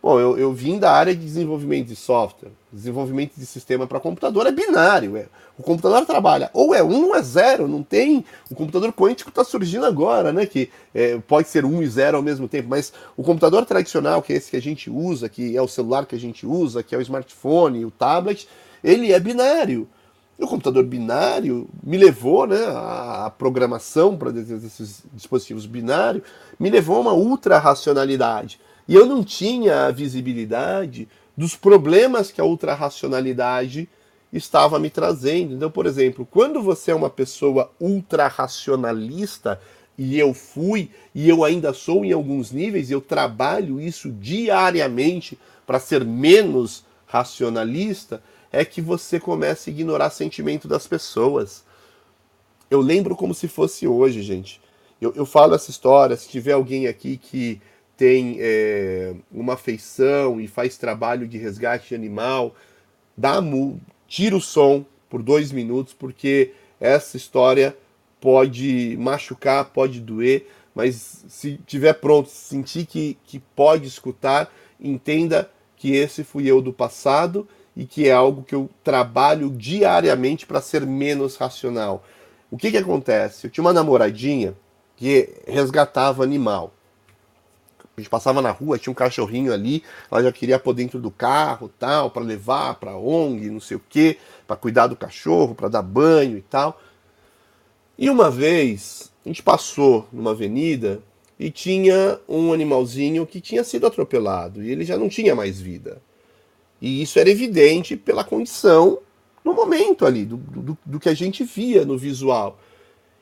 Bom, eu, eu vim da área de desenvolvimento de software. Desenvolvimento de sistema para computador é binário. É. O computador trabalha ou é um ou é zero. Não tem. O computador quântico está surgindo agora, né? Que é, pode ser um e zero ao mesmo tempo. Mas o computador tradicional, que é esse que a gente usa, que é o celular que a gente usa, que é o smartphone, o tablet, ele é binário. E o computador binário me levou, né, a programação para esses dispositivos binários, me levou a uma ultra racionalidade. E eu não tinha a visibilidade dos problemas que a ultra racionalidade estava me trazendo. Então, por exemplo, quando você é uma pessoa ultra racionalista, e eu fui, e eu ainda sou em alguns níveis, eu trabalho isso diariamente para ser menos racionalista, é que você começa a ignorar sentimento das pessoas. Eu lembro como se fosse hoje, gente. Eu, eu falo essa história, se tiver alguém aqui que tem é, uma afeição e faz trabalho de resgate animal, dá tira o som por dois minutos, porque essa história pode machucar, pode doer, mas se tiver pronto, sentir que, que pode escutar, entenda que esse fui eu do passado e que é algo que eu trabalho diariamente para ser menos racional. O que, que acontece? Eu tinha uma namoradinha que resgatava animal. A gente passava na rua, tinha um cachorrinho ali, ela já queria pôr dentro do carro, tal, para levar para ONG, não sei o quê, para cuidar do cachorro, para dar banho e tal. E uma vez a gente passou numa avenida e tinha um animalzinho que tinha sido atropelado e ele já não tinha mais vida. E isso era evidente pela condição no momento ali, do, do, do que a gente via no visual.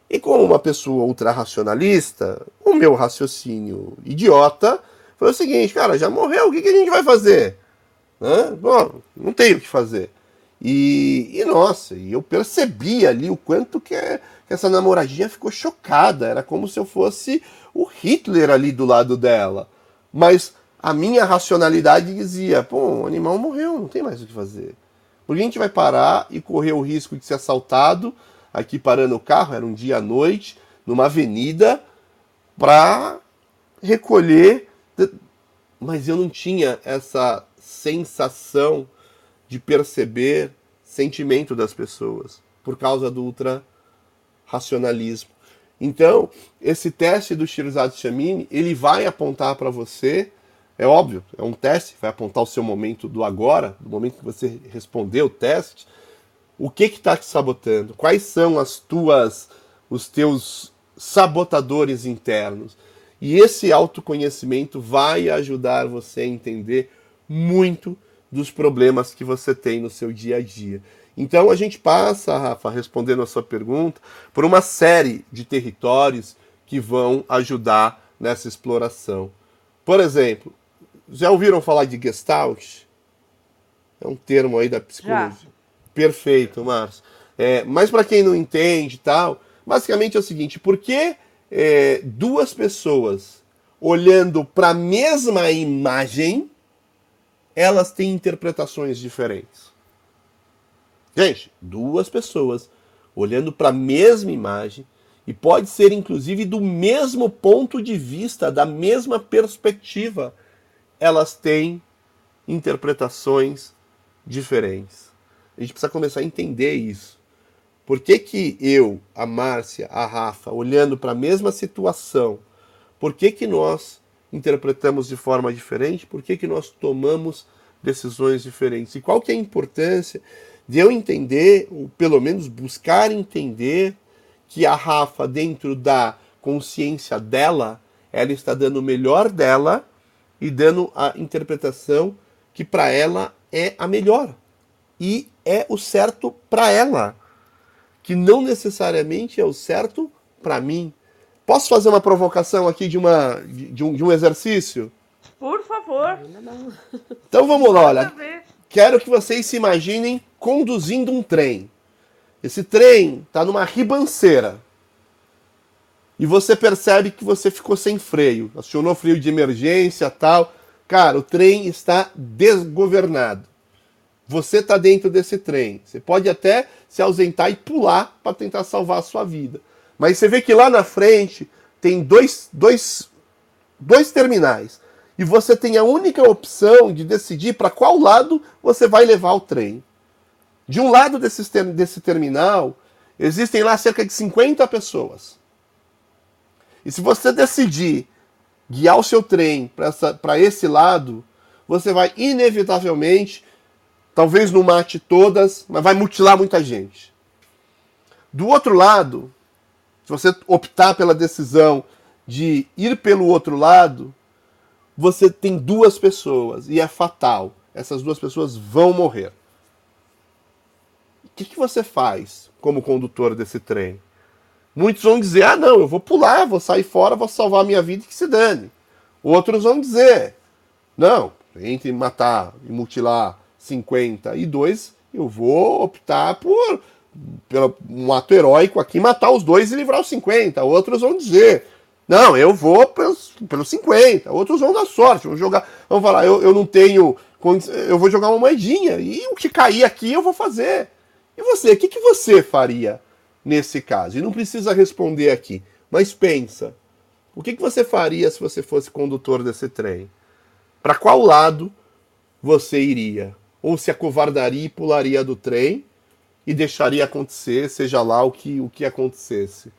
E como uma pessoa ultra-racionalista, o meu raciocínio idiota foi o seguinte, cara, já morreu, o que, que a gente vai fazer? Bom, não tem o que fazer. E, e, nossa, e eu percebi ali o quanto que, é, que, essa namoradinha ficou chocada. Era como se eu fosse o Hitler ali do lado dela. Mas a minha racionalidade dizia: pô, o animal morreu, não tem mais o que fazer. Por que a gente vai parar e correr o risco de ser assaltado, aqui parando o carro, era um dia à noite, numa avenida, para recolher. Mas eu não tinha essa sensação de perceber sentimento das pessoas por causa do ultra racionalismo. Então, esse teste do Shirzad Chamini, ele vai apontar para você é óbvio, é um teste, vai apontar o seu momento do agora, do momento que você respondeu o teste. O que está te sabotando? Quais são as tuas, os teus sabotadores internos? E esse autoconhecimento vai ajudar você a entender muito dos problemas que você tem no seu dia a dia. Então a gente passa, Rafa, respondendo a sua pergunta, por uma série de territórios que vão ajudar nessa exploração. Por exemplo, já ouviram falar de Gestalt? É um termo aí da psicologia. Já. Perfeito, Márcio. É, mas para quem não entende tal, basicamente é o seguinte: por que é, duas pessoas olhando para a mesma imagem, elas têm interpretações diferentes? Gente, duas pessoas olhando para a mesma imagem, e pode ser inclusive do mesmo ponto de vista, da mesma perspectiva elas têm interpretações diferentes. A gente precisa começar a entender isso. Por que, que eu, a Márcia, a Rafa, olhando para a mesma situação, por que, que nós interpretamos de forma diferente? Por que, que nós tomamos decisões diferentes? E qual que é a importância de eu entender, ou pelo menos buscar entender, que a Rafa, dentro da consciência dela, ela está dando o melhor dela e dando a interpretação que para ela é a melhor. E é o certo para ela, que não necessariamente é o certo para mim. Posso fazer uma provocação aqui de, uma, de, um, de um exercício? Por favor. Então vamos lá, olha. Quero que vocês se imaginem conduzindo um trem. Esse trem está numa ribanceira. E você percebe que você ficou sem freio. Acionou freio de emergência tal. Cara, o trem está desgovernado. Você está dentro desse trem. Você pode até se ausentar e pular para tentar salvar a sua vida. Mas você vê que lá na frente tem dois, dois, dois terminais. E você tem a única opção de decidir para qual lado você vai levar o trem. De um lado desse, desse terminal, existem lá cerca de 50 pessoas. E se você decidir guiar o seu trem para esse lado, você vai inevitavelmente, talvez não mate todas, mas vai mutilar muita gente. Do outro lado, se você optar pela decisão de ir pelo outro lado, você tem duas pessoas e é fatal. Essas duas pessoas vão morrer. O que, que você faz como condutor desse trem? Muitos vão dizer: ah, não, eu vou pular, vou sair fora, vou salvar a minha vida e que se dane. Outros vão dizer: não, entre matar e mutilar 52, eu vou optar por um ato heróico aqui, matar os dois e livrar os 50. Outros vão dizer, não, eu vou pelos, pelos 50. Outros vão dar sorte, vão jogar, vão falar, eu, eu não tenho, eu vou jogar uma moedinha e o que cair aqui eu vou fazer. E você, o que, que você faria nesse caso? E não precisa responder aqui, mas pensa. O que, que você faria se você fosse condutor desse trem? Para qual lado você iria? Ou se acovardaria e pularia do trem? e deixaria acontecer, seja lá o que, o que acontecesse.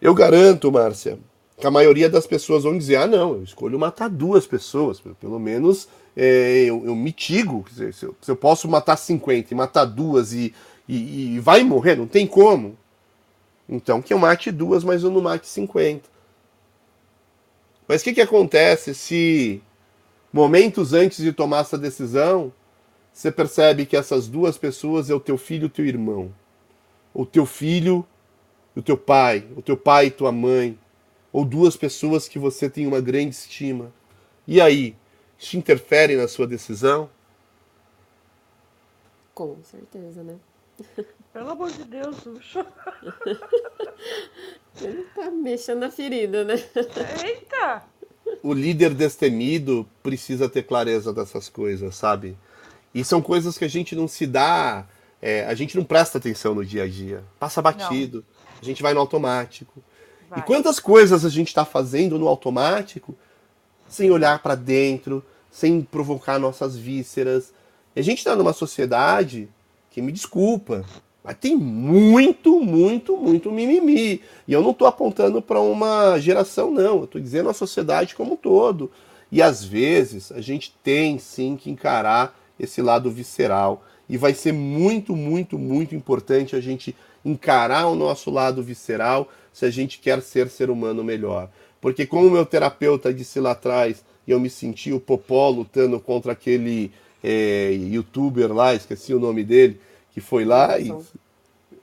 Eu garanto, Márcia, que a maioria das pessoas vão dizer: ah, não, eu escolho matar duas pessoas, pelo menos é, eu, eu mitigo. Se, eu, se, eu, posso matar 50 e matar duas e, e, e vai morrer, não tem como. Então que eu mate duas, mas eu não mate 50. Mas o que, que acontece se momentos antes de tomar essa decisão você percebe que essas duas pessoas é o teu filho e o teu irmão. O teu filho e o teu pai, o teu pai e tua mãe, ou duas pessoas que você tem uma grande estima. E aí, isso interfere na sua decisão? Com certeza, né? Pelo amor de Deus, Ucho. Ele tá mexendo na ferida, né? Eita! O líder destemido precisa ter clareza dessas coisas, sabe? E são coisas que a gente não se dá, é, a gente não presta atenção no dia a dia. Passa batido, não. a gente vai no automático. Vai. E quantas coisas a gente está fazendo no automático sem olhar para dentro, sem provocar nossas vísceras. E a gente está numa sociedade que, me desculpa, mas tem muito, muito, muito mimimi. E eu não estou apontando para uma geração, não. Eu estou dizendo a sociedade como um todo. E às vezes a gente tem sim que encarar esse lado visceral. E vai ser muito, muito, muito importante a gente encarar o nosso lado visceral se a gente quer ser ser humano melhor. Porque como meu terapeuta disse lá atrás, e eu me senti o Popó lutando contra aquele é, youtuber lá, esqueci o nome dele, que foi lá e...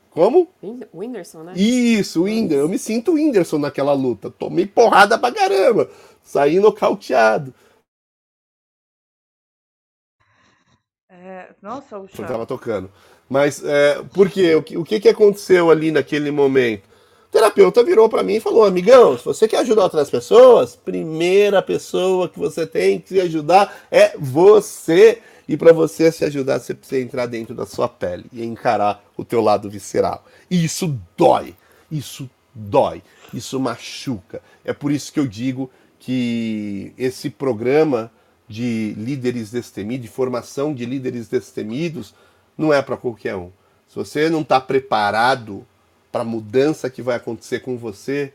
Como? O Whindersson, né? Isso, o Whindersson. Eu me sinto o Whindersson naquela luta. Tomei porrada pra caramba. Saí nocauteado. É, nossa, o chá. tava tocando. Mas é, por quê? O que, o que aconteceu ali naquele momento? O terapeuta virou para mim e falou: amigão, se você quer ajudar outras pessoas, primeira pessoa que você tem que ajudar é você. E para você se ajudar, você precisa entrar dentro da sua pele e encarar o teu lado visceral. E isso dói. Isso dói. Isso machuca. É por isso que eu digo que esse programa de líderes destemidos, de formação de líderes destemidos, não é para qualquer um. Se você não está preparado para a mudança que vai acontecer com você,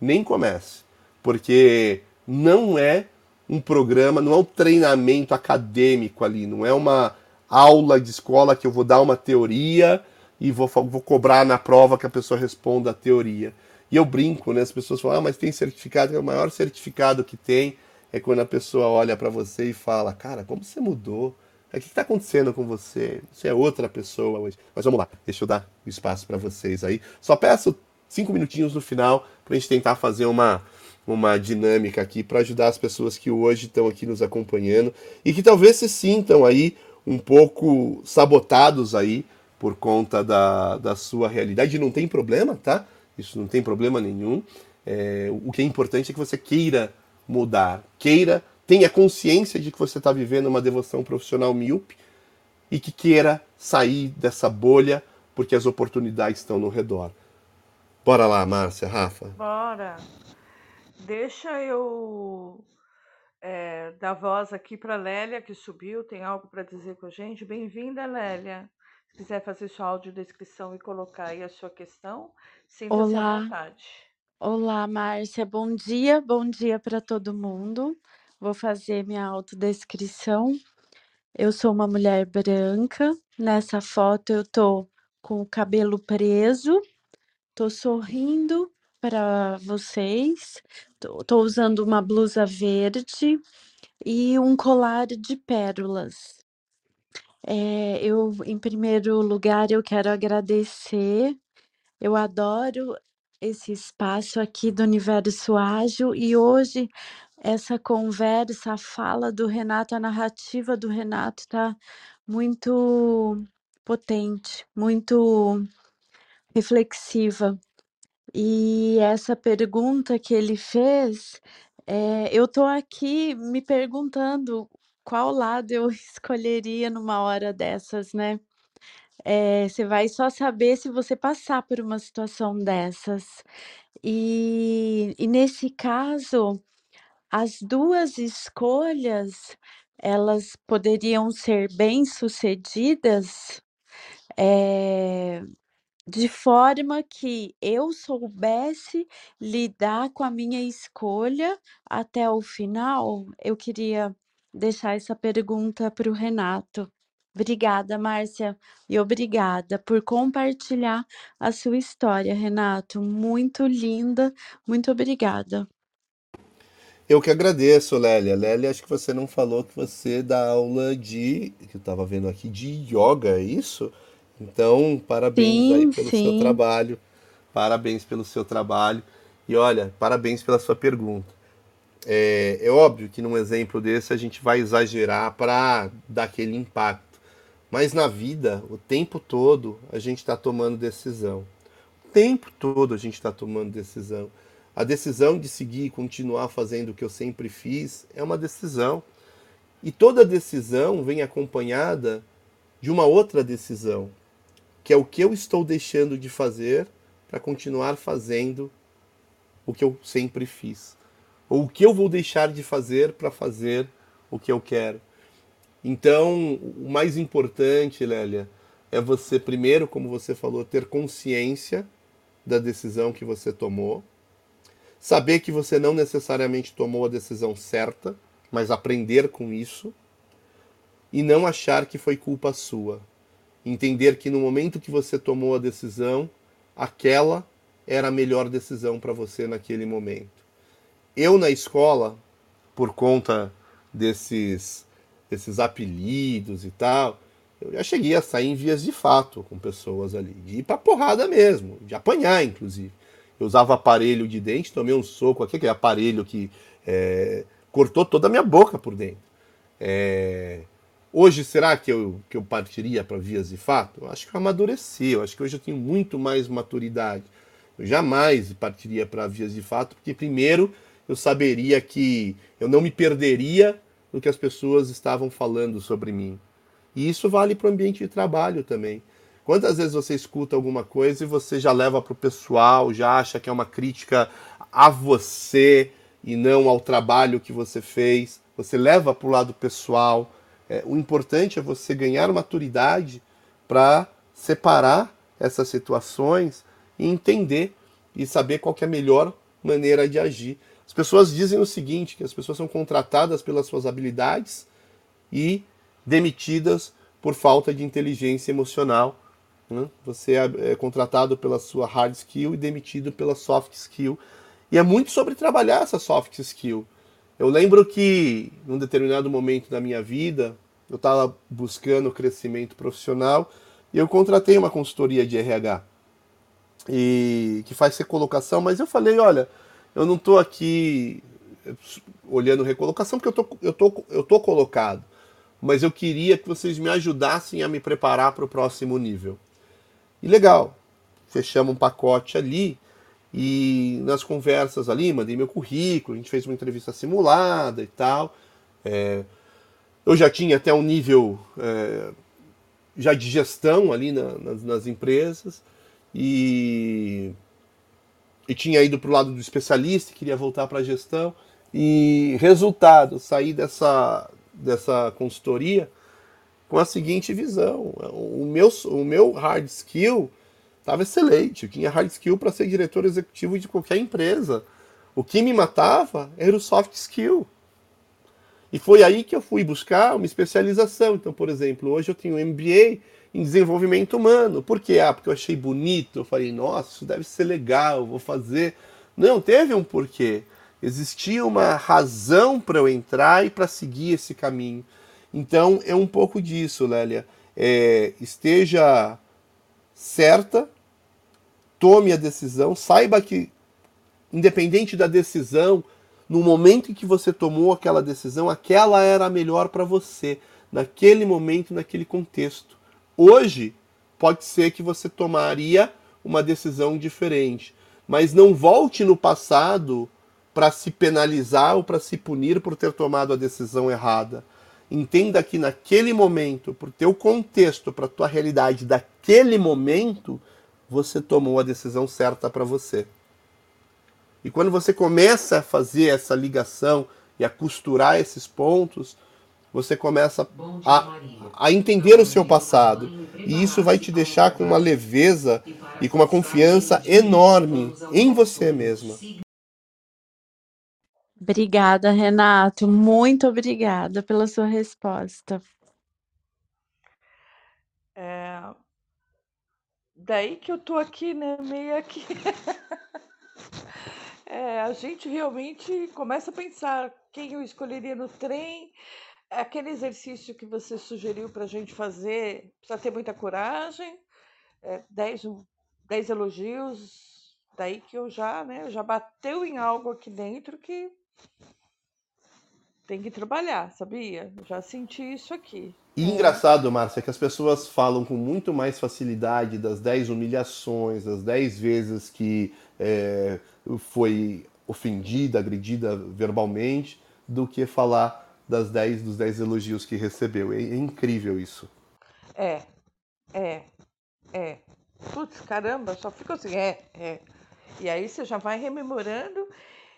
nem comece, porque não é um programa, não é um treinamento acadêmico ali, não é uma aula de escola que eu vou dar uma teoria e vou, vou cobrar na prova que a pessoa responda a teoria. E eu brinco, né? As pessoas falam, ah, mas tem certificado, é o maior certificado que tem é quando a pessoa olha para você e fala, cara, como você mudou? O que está acontecendo com você? Você é outra pessoa hoje. Mas vamos lá, deixa eu dar espaço para vocês aí. Só peço cinco minutinhos no final para a gente tentar fazer uma, uma dinâmica aqui para ajudar as pessoas que hoje estão aqui nos acompanhando e que talvez se sintam aí um pouco sabotados aí por conta da, da sua realidade. Não tem problema, tá? Isso não tem problema nenhum. É, o que é importante é que você queira mudar, queira, tenha consciência de que você está vivendo uma devoção profissional míope e que queira sair dessa bolha porque as oportunidades estão no redor. Bora lá, Márcia, Rafa. Bora. Deixa eu é, dar voz aqui para Lélia, que subiu, tem algo para dizer com a gente. Bem-vinda, Lélia. Se quiser fazer sua audiodescrição e colocar aí a sua questão, sinta-se à vontade. Olá, Márcia. Bom dia, bom dia para todo mundo. Vou fazer minha autodescrição. Eu sou uma mulher branca. Nessa foto eu tô com o cabelo preso, tô sorrindo para vocês. Tô, tô usando uma blusa verde e um colar de pérolas. É, eu, em primeiro lugar, eu quero agradecer. Eu adoro esse espaço aqui do Universo Ágil e hoje essa conversa, a fala do Renato, a narrativa do Renato está muito potente, muito reflexiva. E essa pergunta que ele fez, é, eu estou aqui me perguntando qual lado eu escolheria numa hora dessas, né? É, você vai só saber se você passar por uma situação dessas. E, e nesse caso, as duas escolhas elas poderiam ser bem-sucedidas é, de forma que eu soubesse lidar com a minha escolha até o final. Eu queria deixar essa pergunta para o Renato. Obrigada, Márcia, e obrigada por compartilhar a sua história, Renato. Muito linda, muito obrigada. Eu que agradeço, Lélia. Lélia, acho que você não falou que você dá aula de. que eu estava vendo aqui, de yoga, é isso? Então, parabéns sim, aí pelo sim. seu trabalho. Parabéns pelo seu trabalho. E olha, parabéns pela sua pergunta. É, é óbvio que num exemplo desse a gente vai exagerar para dar aquele impacto. Mas na vida, o tempo todo, a gente está tomando decisão. O tempo todo a gente está tomando decisão. A decisão de seguir e continuar fazendo o que eu sempre fiz é uma decisão. E toda decisão vem acompanhada de uma outra decisão, que é o que eu estou deixando de fazer para continuar fazendo o que eu sempre fiz. Ou o que eu vou deixar de fazer para fazer o que eu quero. Então, o mais importante, Lélia, é você, primeiro, como você falou, ter consciência da decisão que você tomou, saber que você não necessariamente tomou a decisão certa, mas aprender com isso, e não achar que foi culpa sua. Entender que no momento que você tomou a decisão, aquela era a melhor decisão para você naquele momento. Eu, na escola, por conta desses esses apelidos e tal. Eu já cheguei a sair em vias de fato com pessoas ali, de ir pra porrada mesmo, de apanhar, inclusive. Eu usava aparelho de dente, tomei um soco aqui, aquele aparelho que é, cortou toda a minha boca por dentro. É, hoje, será que eu, que eu partiria para vias de fato? Eu acho que eu amadureci, eu acho que hoje eu tenho muito mais maturidade. Eu jamais partiria para vias de fato, porque primeiro eu saberia que eu não me perderia do que as pessoas estavam falando sobre mim. E isso vale para o ambiente de trabalho também. Quantas vezes você escuta alguma coisa e você já leva para o pessoal, já acha que é uma crítica a você e não ao trabalho que você fez? Você leva para o lado pessoal. É, o importante é você ganhar maturidade para separar essas situações e entender e saber qual é a melhor maneira de agir. As pessoas dizem o seguinte, que as pessoas são contratadas pelas suas habilidades e demitidas por falta de inteligência emocional. Né? Você é, é contratado pela sua hard skill e demitido pela soft skill. E é muito sobre trabalhar essa soft skill. Eu lembro que, num determinado momento da minha vida, eu estava buscando crescimento profissional e eu contratei uma consultoria de RH e que faz recolocação, mas eu falei, olha, eu não estou aqui olhando recolocação porque eu tô, eu tô, eu tô colocado, mas eu queria que vocês me ajudassem a me preparar para o próximo nível. E legal, fechamos um pacote ali e nas conversas ali, mandei meu currículo, a gente fez uma entrevista simulada e tal. É, eu já tinha até um nível é, já de gestão ali na, nas, nas, empresas e, e tinha ido para o lado do especialista, queria voltar para a gestão. E resultado, saí dessa, dessa consultoria com a seguinte visão: o meu, o meu hard skill estava excelente, eu tinha hard skill para ser diretor executivo de qualquer empresa. O que me matava era o soft skill. E foi aí que eu fui buscar uma especialização. Então, por exemplo, hoje eu tenho MBA em desenvolvimento humano. Por quê? Ah, porque eu achei bonito. Eu falei, nossa, isso deve ser legal, vou fazer. Não, teve um porquê. Existia uma razão para eu entrar e para seguir esse caminho. Então, é um pouco disso, Lélia. É, esteja certa, tome a decisão, saiba que, independente da decisão, no momento em que você tomou aquela decisão, aquela era a melhor para você, naquele momento, naquele contexto. Hoje, pode ser que você tomaria uma decisão diferente, mas não volte no passado para se penalizar ou para se punir por ter tomado a decisão errada. Entenda que naquele momento, para o teu contexto, para a tua realidade daquele momento, você tomou a decisão certa para você. E quando você começa a fazer essa ligação e a costurar esses pontos, você começa a, a entender o seu passado. E isso vai te deixar com uma leveza e com uma confiança enorme em você mesma. Obrigada, Renato. Muito obrigada pela sua resposta. É... Daí que eu tô aqui, né? Meio aqui. É, a gente realmente começa a pensar quem eu escolheria no trem. Aquele exercício que você sugeriu para a gente fazer, precisa ter muita coragem. É, dez, dez elogios, daí que eu já, né, já bateu em algo aqui dentro que tem que trabalhar, sabia? Já senti isso aqui. E é. engraçado, Márcia, que as pessoas falam com muito mais facilidade das 10 humilhações, das 10 vezes que é, foi ofendida, agredida verbalmente, do que falar das 10 dos 10 elogios que recebeu. É, é incrível isso. É, é, é. Putz, caramba, só fica assim, é, é. E aí você já vai rememorando.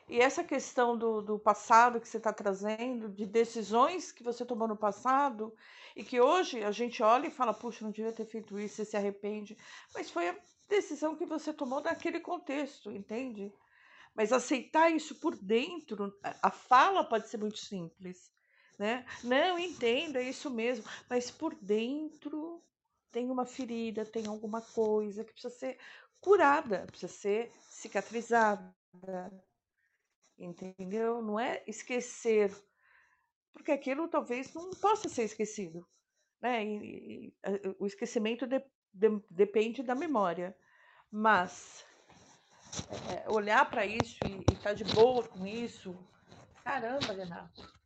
E essa questão do, do passado que você está trazendo, de decisões que você tomou no passado, e que hoje a gente olha e fala, puxa, não devia ter feito isso, você se arrepende. Mas foi a decisão que você tomou naquele contexto, entende? Mas aceitar isso por dentro, a fala pode ser muito simples, né? Não, entenda, é isso mesmo, mas por dentro tem uma ferida, tem alguma coisa que precisa ser curada, precisa ser cicatrizada, entendeu? Não é esquecer, porque aquilo talvez não possa ser esquecido, né? E, e, o esquecimento de, de, depende da memória. Mas é, olhar para isso e estar tá de boa com isso, caramba, Renato.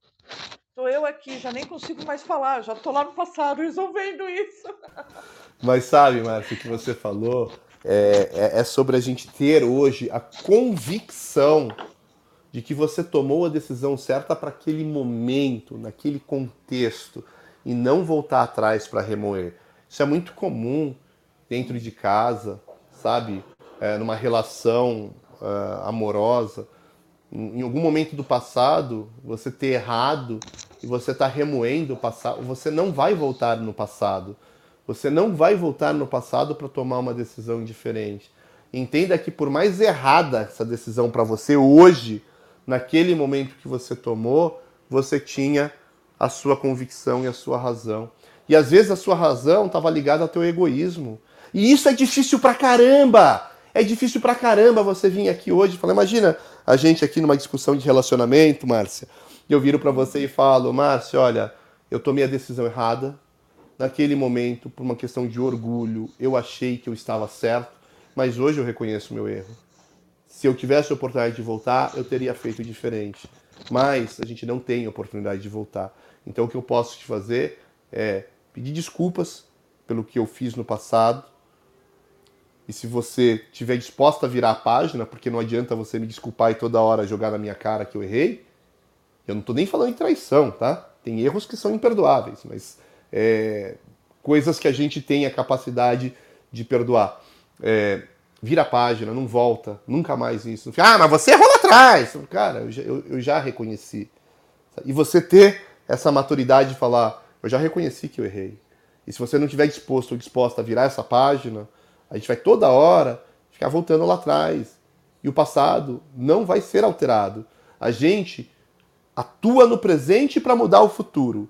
Tô eu aqui, já nem consigo mais falar, já tô lá no passado resolvendo isso. Mas sabe, Márcia, o que você falou é, é, é sobre a gente ter hoje a convicção de que você tomou a decisão certa para aquele momento, naquele contexto, e não voltar atrás para remoer. Isso é muito comum dentro de casa, sabe? É, numa relação uh, amorosa. Em, em algum momento do passado, você ter errado e você está remoendo o passado, você não vai voltar no passado. Você não vai voltar no passado para tomar uma decisão diferente. Entenda que por mais errada essa decisão para você hoje, naquele momento que você tomou, você tinha a sua convicção e a sua razão. E às vezes a sua razão estava ligada ao teu egoísmo. E isso é difícil pra caramba! É difícil pra caramba você vir aqui hoje e falar, imagina a gente aqui numa discussão de relacionamento, Márcia, e eu viro para você e falo, Márcia, olha, eu tomei a decisão errada, naquele momento, por uma questão de orgulho, eu achei que eu estava certo, mas hoje eu reconheço o meu erro. Se eu tivesse a oportunidade de voltar, eu teria feito diferente. Mas a gente não tem oportunidade de voltar. Então o que eu posso te fazer é pedir desculpas pelo que eu fiz no passado. E se você estiver disposta a virar a página, porque não adianta você me desculpar e toda hora jogar na minha cara que eu errei, eu não estou nem falando em traição, tá? Tem erros que são imperdoáveis, mas é, coisas que a gente tem a capacidade de perdoar. É, vira a página, não volta, nunca mais isso. Ah, mas você errou lá atrás! Cara, eu já, eu, eu já reconheci. E você ter essa maturidade de falar, eu já reconheci que eu errei. E se você não estiver disposto ou disposta a virar essa página, a gente vai toda hora ficar voltando lá atrás. E o passado não vai ser alterado. A gente atua no presente para mudar o futuro.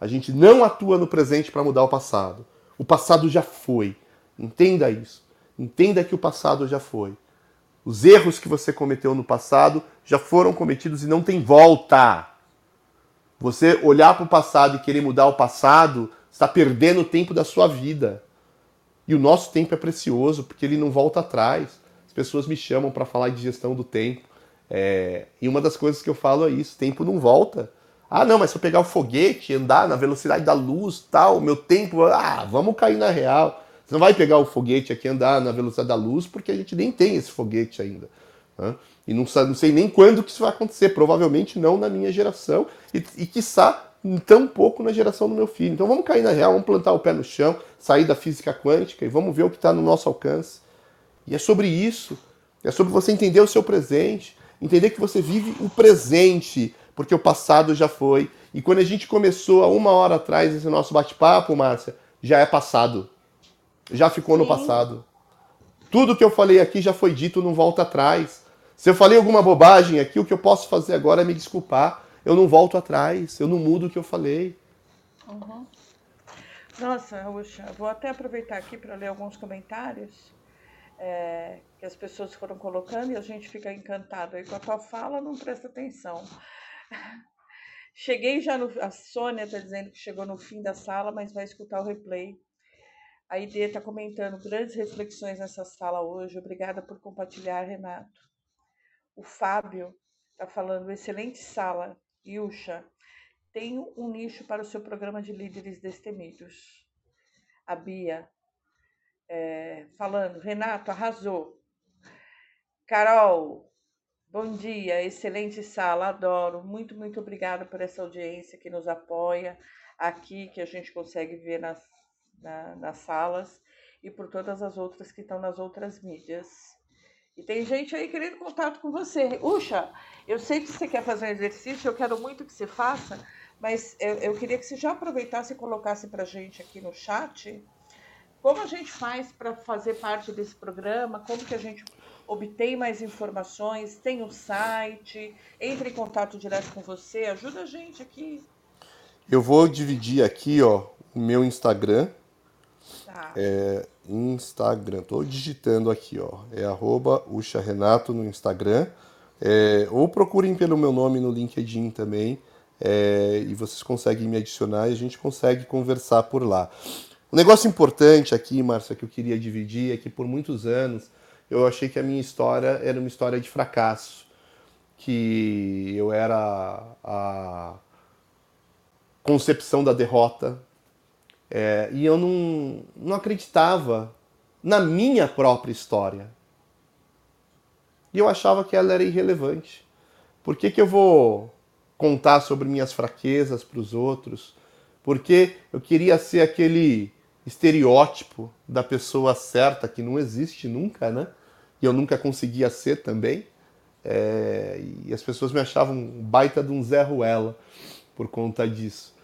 A gente não atua no presente para mudar o passado. O passado já foi. Entenda isso. Entenda que o passado já foi. Os erros que você cometeu no passado já foram cometidos e não tem volta. Você olhar para o passado e querer mudar o passado está perdendo o tempo da sua vida. E o nosso tempo é precioso porque ele não volta atrás. As pessoas me chamam para falar de gestão do tempo. É... E uma das coisas que eu falo é isso: tempo não volta. Ah, não, mas se eu pegar o foguete, andar na velocidade da luz, tal, meu tempo, ah, vamos cair na real. Você não vai pegar o foguete aqui e andar na velocidade da luz, porque a gente nem tem esse foguete ainda. Né? E não, não, sei nem quando que isso vai acontecer, provavelmente não na minha geração, e, e quiçá tão pouco na geração do meu filho. Então vamos cair na real, vamos plantar o pé no chão, sair da física quântica e vamos ver o que está no nosso alcance. E é sobre isso, é sobre você entender o seu presente, entender que você vive o presente, porque o passado já foi. E quando a gente começou há uma hora atrás esse nosso bate-papo, Márcia, já é passado. Já ficou Sim. no passado. Tudo que eu falei aqui já foi dito, não volta atrás. Se eu falei alguma bobagem aqui, o que eu posso fazer agora é me desculpar. Eu não volto atrás, eu não mudo o que eu falei. Uhum. Nossa, Uxa, vou até aproveitar aqui para ler alguns comentários é, que as pessoas foram colocando e a gente fica encantado aí com a tua fala, não presta atenção. Cheguei já no. A Sônia está dizendo que chegou no fim da sala, mas vai escutar o replay. A ID está comentando grandes reflexões nessa sala hoje. Obrigada por compartilhar, Renato. O Fábio está falando excelente sala. Yusha, tenho um nicho para o seu programa de líderes destemidos. A Bia é, falando, Renato, arrasou. Carol, Bom dia, excelente sala, adoro. Muito, muito obrigada por essa audiência que nos apoia aqui, que a gente consegue ver nas, na, nas salas e por todas as outras que estão nas outras mídias. E tem gente aí querendo contato com você. Uxa, eu sei que você quer fazer um exercício, eu quero muito que você faça, mas eu, eu queria que você já aproveitasse e colocasse para gente aqui no chat como a gente faz para fazer parte desse programa, como que a gente obtém mais informações, tem um site, entre em contato direto com você, ajuda a gente aqui. Eu vou dividir aqui, ó, o meu Instagram. Tá. É, Instagram, tô digitando aqui, ó, é arroba Renato no Instagram, é, ou procurem pelo meu nome no LinkedIn também, é, e vocês conseguem me adicionar e a gente consegue conversar por lá. Um negócio importante aqui, Márcia, que eu queria dividir é que por muitos anos eu achei que a minha história era uma história de fracasso, que eu era a concepção da derrota, é, e eu não, não acreditava na minha própria história. E eu achava que ela era irrelevante. Por que, que eu vou contar sobre minhas fraquezas para os outros? Porque eu queria ser aquele estereótipo da pessoa certa que não existe nunca, né? e eu nunca conseguia ser também. É, e as pessoas me achavam baita de um Zé Ruela por conta disso.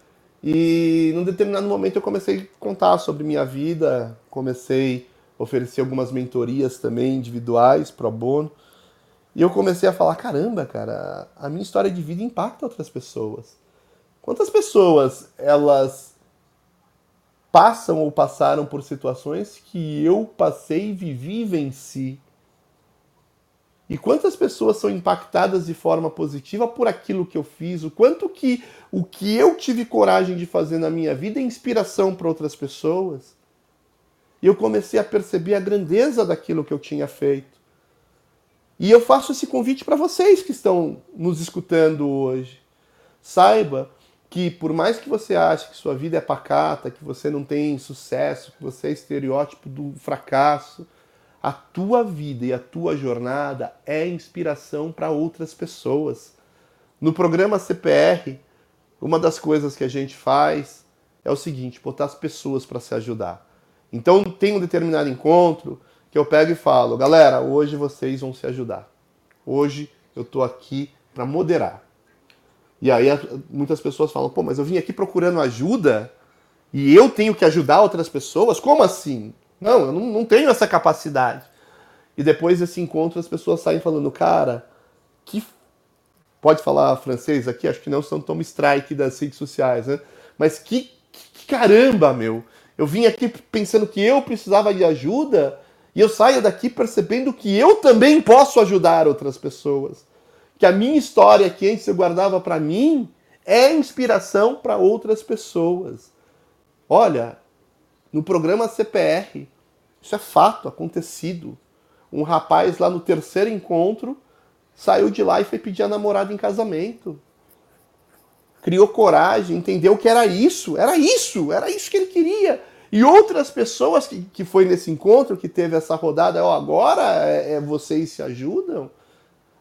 E num determinado momento eu comecei a contar sobre minha vida, comecei a ofereci algumas mentorias também individuais, pro bono. E eu comecei a falar: caramba, cara, a minha história de vida impacta outras pessoas. Quantas pessoas elas passam ou passaram por situações que eu passei, vivi e venci? E quantas pessoas são impactadas de forma positiva por aquilo que eu fiz? O quanto que o que eu tive coragem de fazer na minha vida é inspiração para outras pessoas? E eu comecei a perceber a grandeza daquilo que eu tinha feito. E eu faço esse convite para vocês que estão nos escutando hoje. Saiba que por mais que você ache que sua vida é pacata, que você não tem sucesso, que você é estereótipo do fracasso, a tua vida e a tua jornada é inspiração para outras pessoas. No programa CPR, uma das coisas que a gente faz é o seguinte, botar as pessoas para se ajudar. Então tem um determinado encontro que eu pego e falo, galera, hoje vocês vão se ajudar. Hoje eu estou aqui para moderar. E aí muitas pessoas falam, pô, mas eu vim aqui procurando ajuda e eu tenho que ajudar outras pessoas? Como assim? Não, eu não, não tenho essa capacidade. E depois desse encontro as pessoas saem falando, cara, que. Pode falar francês aqui? Acho que não são tão strike das redes sociais, né? Mas que, que caramba, meu! Eu vim aqui pensando que eu precisava de ajuda e eu saio daqui percebendo que eu também posso ajudar outras pessoas que a minha história que antes eu guardava para mim é inspiração para outras pessoas. Olha, no programa CPR, isso é fato, acontecido. Um rapaz lá no terceiro encontro saiu de lá e foi pedir a namorada em casamento. Criou coragem, entendeu que era isso, era isso, era isso que ele queria. E outras pessoas que, que foi nesse encontro, que teve essa rodada, ó, agora é, é vocês se ajudam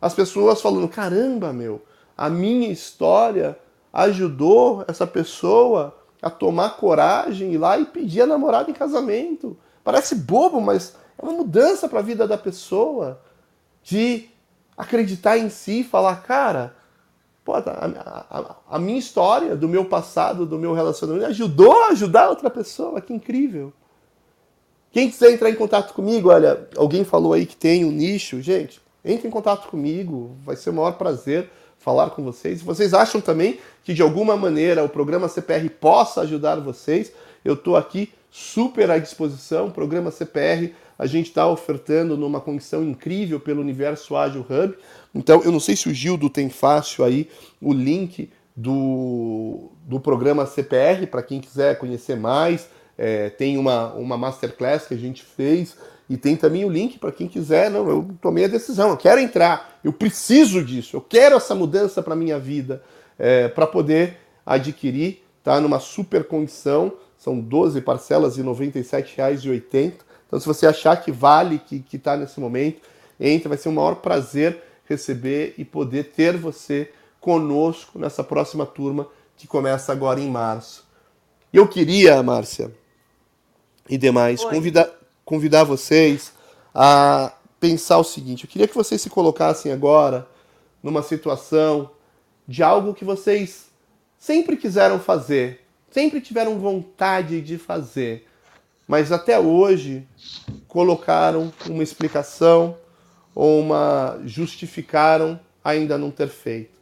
as pessoas falando: caramba, meu, a minha história ajudou essa pessoa a tomar coragem e lá e pedir a namorada em casamento. Parece bobo, mas é uma mudança para a vida da pessoa de acreditar em si e falar, cara, pô, a, a, a, minha história do meu passado, do meu relacionamento, ajudou a ajudar outra pessoa, que incrível. Quem quiser entrar em contato comigo, olha, alguém falou aí que tem um nicho, gente, entre em contato comigo, vai ser o maior prazer falar com vocês. Se vocês acham também que de alguma maneira o programa CPR possa ajudar vocês, eu estou aqui super à disposição. Programa CPR a gente está ofertando numa condição incrível pelo Universo Ágil Hub. Então, eu não sei se o Gildo tem fácil aí o link do, do programa CPR para quem quiser conhecer mais. É, tem uma, uma masterclass que a gente fez e tem também o link para quem quiser. Não, eu tomei a decisão, eu quero entrar, eu preciso disso, eu quero essa mudança para minha vida, é, para poder adquirir, tá? Numa super condição, são 12 parcelas de R$ 97,80. Então, se você achar que vale, que está nesse momento, entra, vai ser um maior prazer receber e poder ter você conosco nessa próxima turma que começa agora em março. Eu queria, Márcia e demais, convidar, convidar vocês a pensar o seguinte: eu queria que vocês se colocassem agora numa situação de algo que vocês sempre quiseram fazer, sempre tiveram vontade de fazer, mas até hoje colocaram uma explicação ou uma justificaram ainda não ter feito.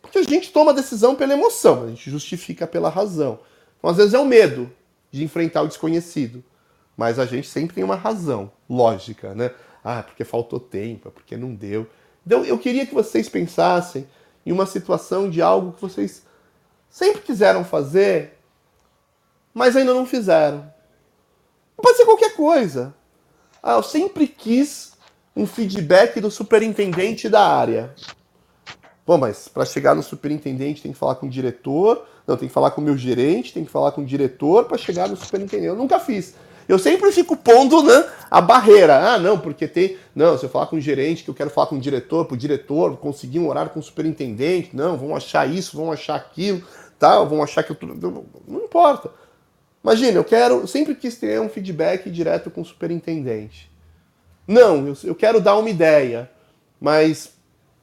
Porque a gente toma decisão pela emoção, a gente justifica pela razão. Então, às vezes é o medo de enfrentar o desconhecido. Mas a gente sempre tem uma razão lógica, né? Ah, porque faltou tempo, porque não deu. Então eu queria que vocês pensassem em uma situação de algo que vocês sempre quiseram fazer, mas ainda não fizeram. Pode ser qualquer coisa. Ah, eu sempre quis um feedback do superintendente da área. Bom, mas para chegar no superintendente tem que falar com o diretor, não, tem que falar com o meu gerente, tem que falar com o diretor para chegar no superintendente. Eu nunca fiz. Eu sempre fico pondo né, a barreira. Ah, não, porque tem. Não, se eu falar com o gerente, que eu quero falar com o diretor, para o diretor conseguir um horário com o superintendente, não, vão achar isso, vão achar aquilo, tal, vão achar que eu. Não importa. Imagina, eu quero. Sempre quis ter um feedback direto com o superintendente. Não, eu, eu quero dar uma ideia, mas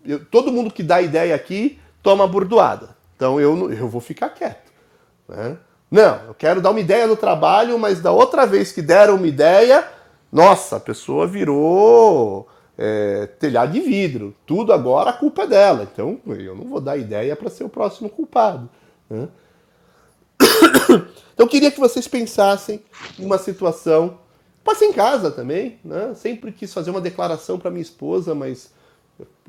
eu, todo mundo que dá ideia aqui toma burdoada. Então eu, eu vou ficar quieto. Né? Não, eu quero dar uma ideia no trabalho, mas da outra vez que deram uma ideia, Nossa, a pessoa virou é, telhado de vidro. Tudo agora a culpa é dela. Então eu não vou dar ideia para ser o próximo culpado. Né? Então eu queria que vocês pensassem em uma situação. Pode ser em casa também, né? Sempre quis fazer uma declaração para minha esposa, mas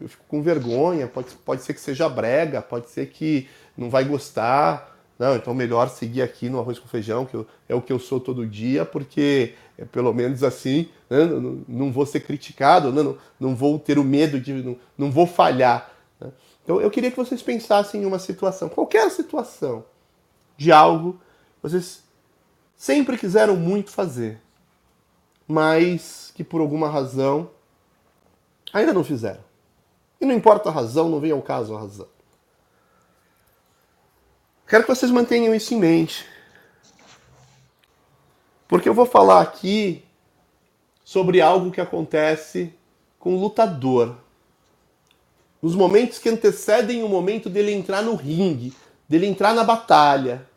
eu fico com vergonha. Pode, pode ser que seja brega, pode ser que não vai gostar. Não, então melhor seguir aqui no arroz com feijão, que eu, é o que eu sou todo dia, porque é pelo menos assim né, não, não, vou ser criticado, né, não, não vou ter o medo de. não, não vou falhar. Né? Então eu queria que vocês pensassem em uma situação, qualquer situação, de algo que vocês sempre quiseram muito fazer, mas que por alguma razão ainda não fizeram. E não importa a razão, não vem ao caso a razão. Quero que vocês mantenham isso em mente. Porque eu vou falar aqui sobre algo que acontece com o lutador. Nos momentos que antecedem o momento dele entrar no ringue, dele entrar na batalha.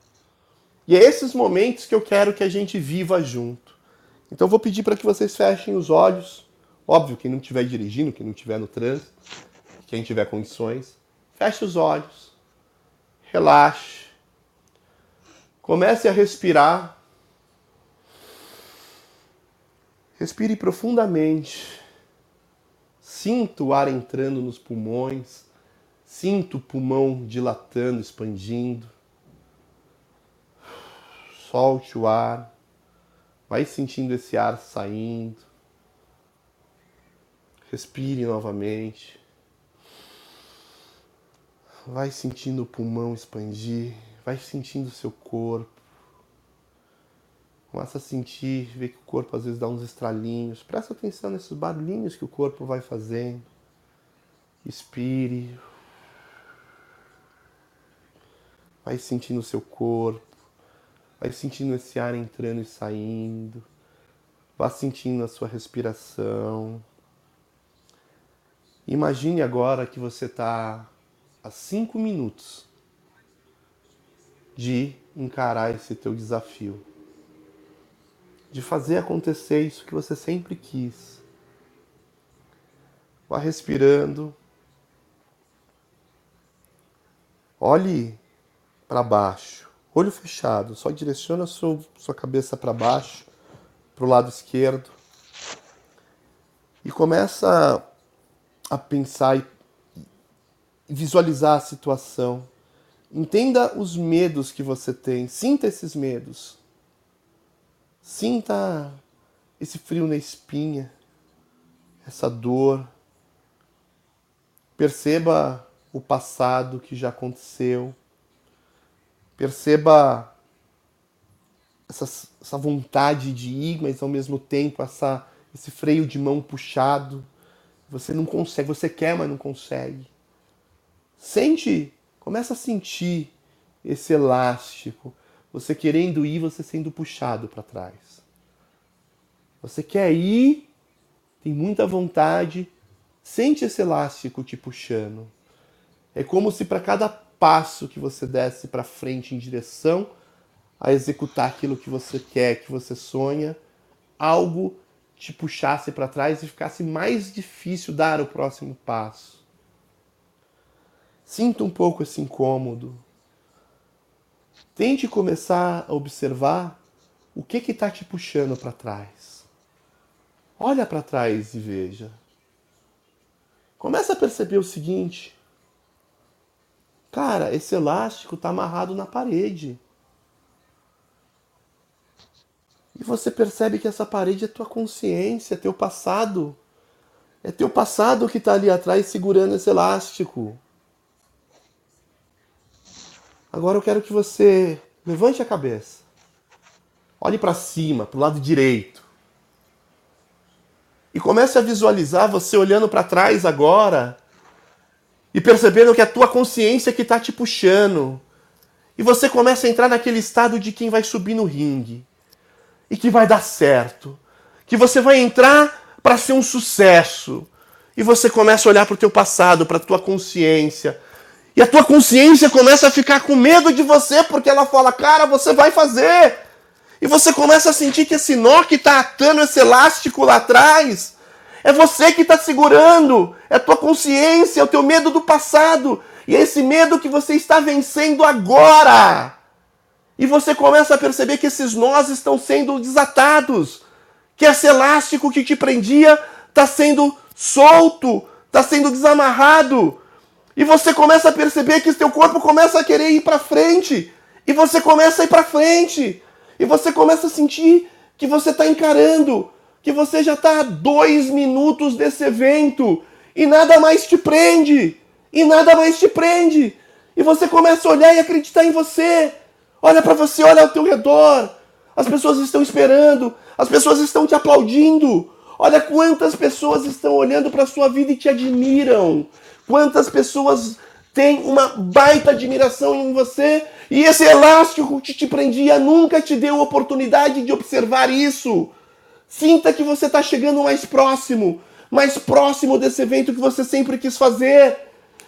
E é esses momentos que eu quero que a gente viva junto. Então eu vou pedir para que vocês fechem os olhos. Óbvio, quem não estiver dirigindo, quem não estiver no trânsito, quem tiver condições, feche os olhos. Relaxe. Comece a respirar. Respire profundamente. Sinta o ar entrando nos pulmões. Sinta o pulmão dilatando, expandindo. Solte o ar. Vai sentindo esse ar saindo. Respire novamente. Vai sentindo o pulmão expandir. Vai sentindo o seu corpo. Começa a sentir, ver que o corpo às vezes dá uns estralinhos. Presta atenção nesses barulhinhos que o corpo vai fazendo. Expire. Vai sentindo o seu corpo. Vai sentindo esse ar entrando e saindo. Vá sentindo a sua respiração. Imagine agora que você está a cinco minutos de encarar esse teu desafio, de fazer acontecer isso que você sempre quis. Vá respirando. Olhe para baixo, olho fechado, só direciona sua, sua cabeça para baixo, para o lado esquerdo. E começa a pensar e visualizar a situação Entenda os medos que você tem, sinta esses medos. Sinta esse frio na espinha, essa dor. Perceba o passado que já aconteceu. Perceba essa, essa vontade de ir, mas ao mesmo tempo essa, esse freio de mão puxado. Você não consegue, você quer, mas não consegue. Sente Começa a sentir esse elástico, você querendo ir, você sendo puxado para trás. Você quer ir, tem muita vontade, sente esse elástico te puxando. É como se para cada passo que você desse para frente em direção a executar aquilo que você quer, que você sonha, algo te puxasse para trás e ficasse mais difícil dar o próximo passo. Sinta um pouco esse incômodo. Tente começar a observar o que está te puxando para trás. Olha para trás e veja. Começa a perceber o seguinte. Cara, esse elástico está amarrado na parede. E você percebe que essa parede é tua consciência, é teu passado. É teu passado que está ali atrás segurando esse elástico. Agora eu quero que você levante a cabeça. Olhe para cima, para o lado direito. E comece a visualizar você olhando para trás agora e percebendo que é a tua consciência que está te puxando. E você começa a entrar naquele estado de quem vai subir no ringue e que vai dar certo, que você vai entrar para ser um sucesso. E você começa a olhar para o teu passado, para a tua consciência, e a tua consciência começa a ficar com medo de você, porque ela fala, cara, você vai fazer. E você começa a sentir que esse nó que está atando esse elástico lá atrás, é você que está segurando, é a tua consciência, é o teu medo do passado. E é esse medo que você está vencendo agora. E você começa a perceber que esses nós estão sendo desatados. Que esse elástico que te prendia está sendo solto, está sendo desamarrado. E você começa a perceber que seu corpo começa a querer ir para frente. E você começa a ir para frente. E você começa a sentir que você está encarando, que você já está a dois minutos desse evento e nada mais te prende. E nada mais te prende. E você começa a olhar e acreditar em você. Olha para você, olha ao teu redor. As pessoas estão esperando, as pessoas estão te aplaudindo. Olha quantas pessoas estão olhando para a sua vida e te admiram. Quantas pessoas têm uma baita admiração em você e esse elástico que te prendia nunca te deu oportunidade de observar isso. Sinta que você está chegando mais próximo, mais próximo desse evento que você sempre quis fazer.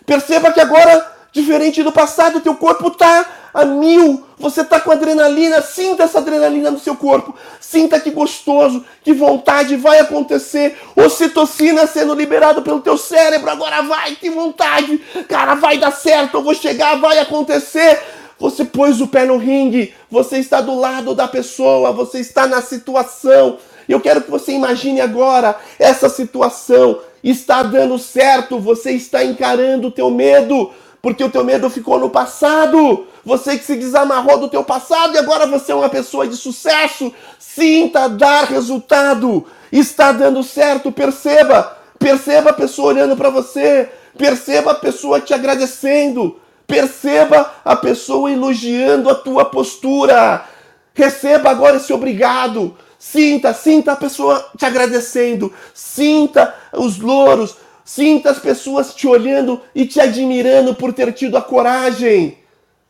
Perceba que agora, diferente do passado, teu corpo está a mil. Você está com adrenalina, sinta essa adrenalina no seu corpo. Sinta que gostoso, que vontade vai acontecer. Ocitocina sendo liberado pelo teu cérebro. Agora vai, que vontade. Cara, vai dar certo, eu vou chegar, vai acontecer. Você pôs o pé no ringue, você está do lado da pessoa, você está na situação. Eu quero que você imagine agora essa situação está dando certo, você está encarando o teu medo, porque o teu medo ficou no passado. Você que se desamarrou do teu passado e agora você é uma pessoa de sucesso. Sinta dar resultado. Está dando certo, perceba. Perceba a pessoa olhando para você. Perceba a pessoa te agradecendo. Perceba a pessoa elogiando a tua postura. Receba agora esse obrigado. Sinta, sinta a pessoa te agradecendo. Sinta os louros. Sinta as pessoas te olhando e te admirando por ter tido a coragem.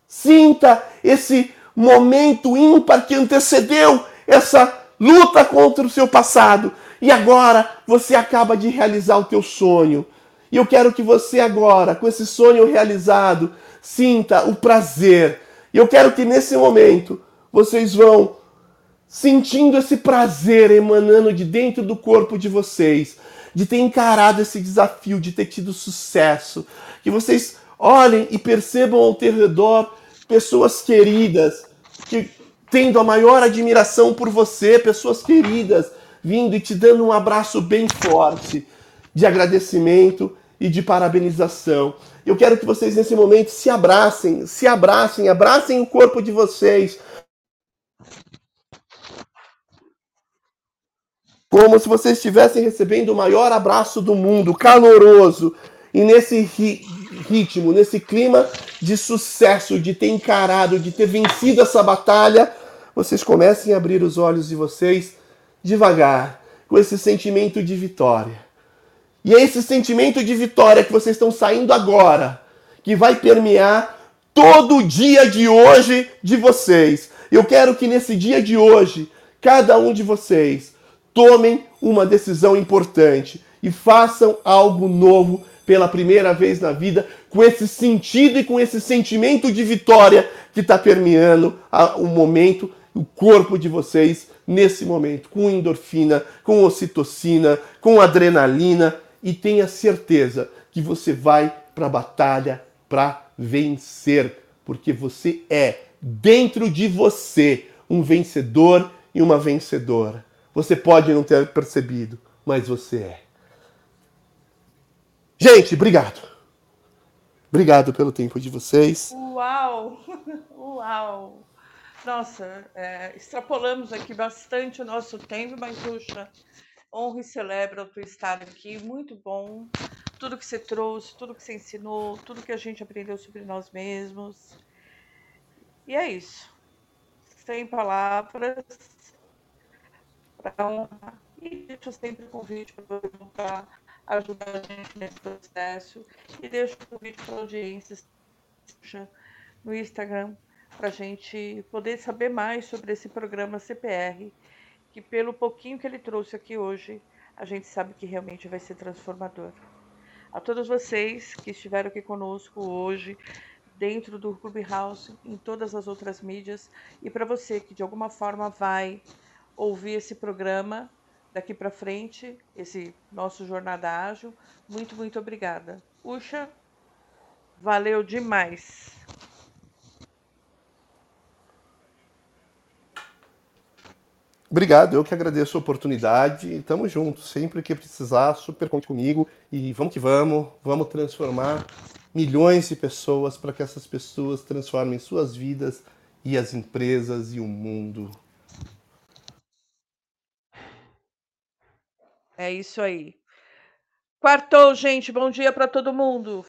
Sinta esse momento ímpar que antecedeu essa luta contra o seu passado. E agora você acaba de realizar o teu sonho. E eu quero que você agora, com esse sonho realizado, sinta o prazer. E eu quero que nesse momento vocês vão sentindo esse prazer emanando de dentro do corpo de vocês, de ter encarado esse desafio, de ter tido sucesso. Que vocês olhem e percebam ao teu redor pessoas queridas, que tendo a maior admiração por você, pessoas queridas, vindo e te dando um abraço bem forte de agradecimento e de parabenização. Eu quero que vocês nesse momento se abracem, se abracem, abracem o corpo de vocês. Como se vocês estivessem recebendo o maior abraço do mundo, caloroso, e nesse ri ritmo, nesse clima de sucesso, de ter encarado, de ter vencido essa batalha, vocês comecem a abrir os olhos de vocês devagar, com esse sentimento de vitória. E é esse sentimento de vitória que vocês estão saindo agora, que vai permear todo o dia de hoje de vocês. Eu quero que nesse dia de hoje, cada um de vocês tomem uma decisão importante e façam algo novo pela primeira vez na vida, com esse sentido e com esse sentimento de vitória que está permeando o momento, o corpo de vocês nesse momento, com endorfina, com ocitocina, com adrenalina e tenha certeza que você vai para a batalha para vencer, porque você é dentro de você um vencedor e uma vencedora. Você pode não ter percebido, mas você é. Gente, obrigado. Obrigado pelo tempo de vocês. Uau! Uau! Nossa, é, extrapolamos aqui bastante o nosso tempo, mas puxa, honra e celebra o teu estar aqui, muito bom. Tudo que você trouxe, tudo que você ensinou, tudo que a gente aprendeu sobre nós mesmos. E é isso. Sem palavras para honrar. E deixo sempre o convite para perguntar, ajudar a gente nesse processo. E deixo o convite para a audiência no Instagram para a gente poder saber mais sobre esse programa CPR que pelo pouquinho que ele trouxe aqui hoje, a gente sabe que realmente vai ser transformador. A todos vocês que estiveram aqui conosco hoje, dentro do Clubhouse, em todas as outras mídias. E para você que de alguma forma vai ouvir esse programa daqui para frente, esse nosso Jornada Ágil, muito, muito obrigada. Puxa, valeu demais. Obrigado, eu que agradeço a oportunidade. Tamo junto, sempre que precisar, super conte comigo e vamos que vamos, vamos transformar milhões de pessoas para que essas pessoas transformem suas vidas e as empresas e o mundo. É isso aí. Quartou, gente. Bom dia para todo mundo.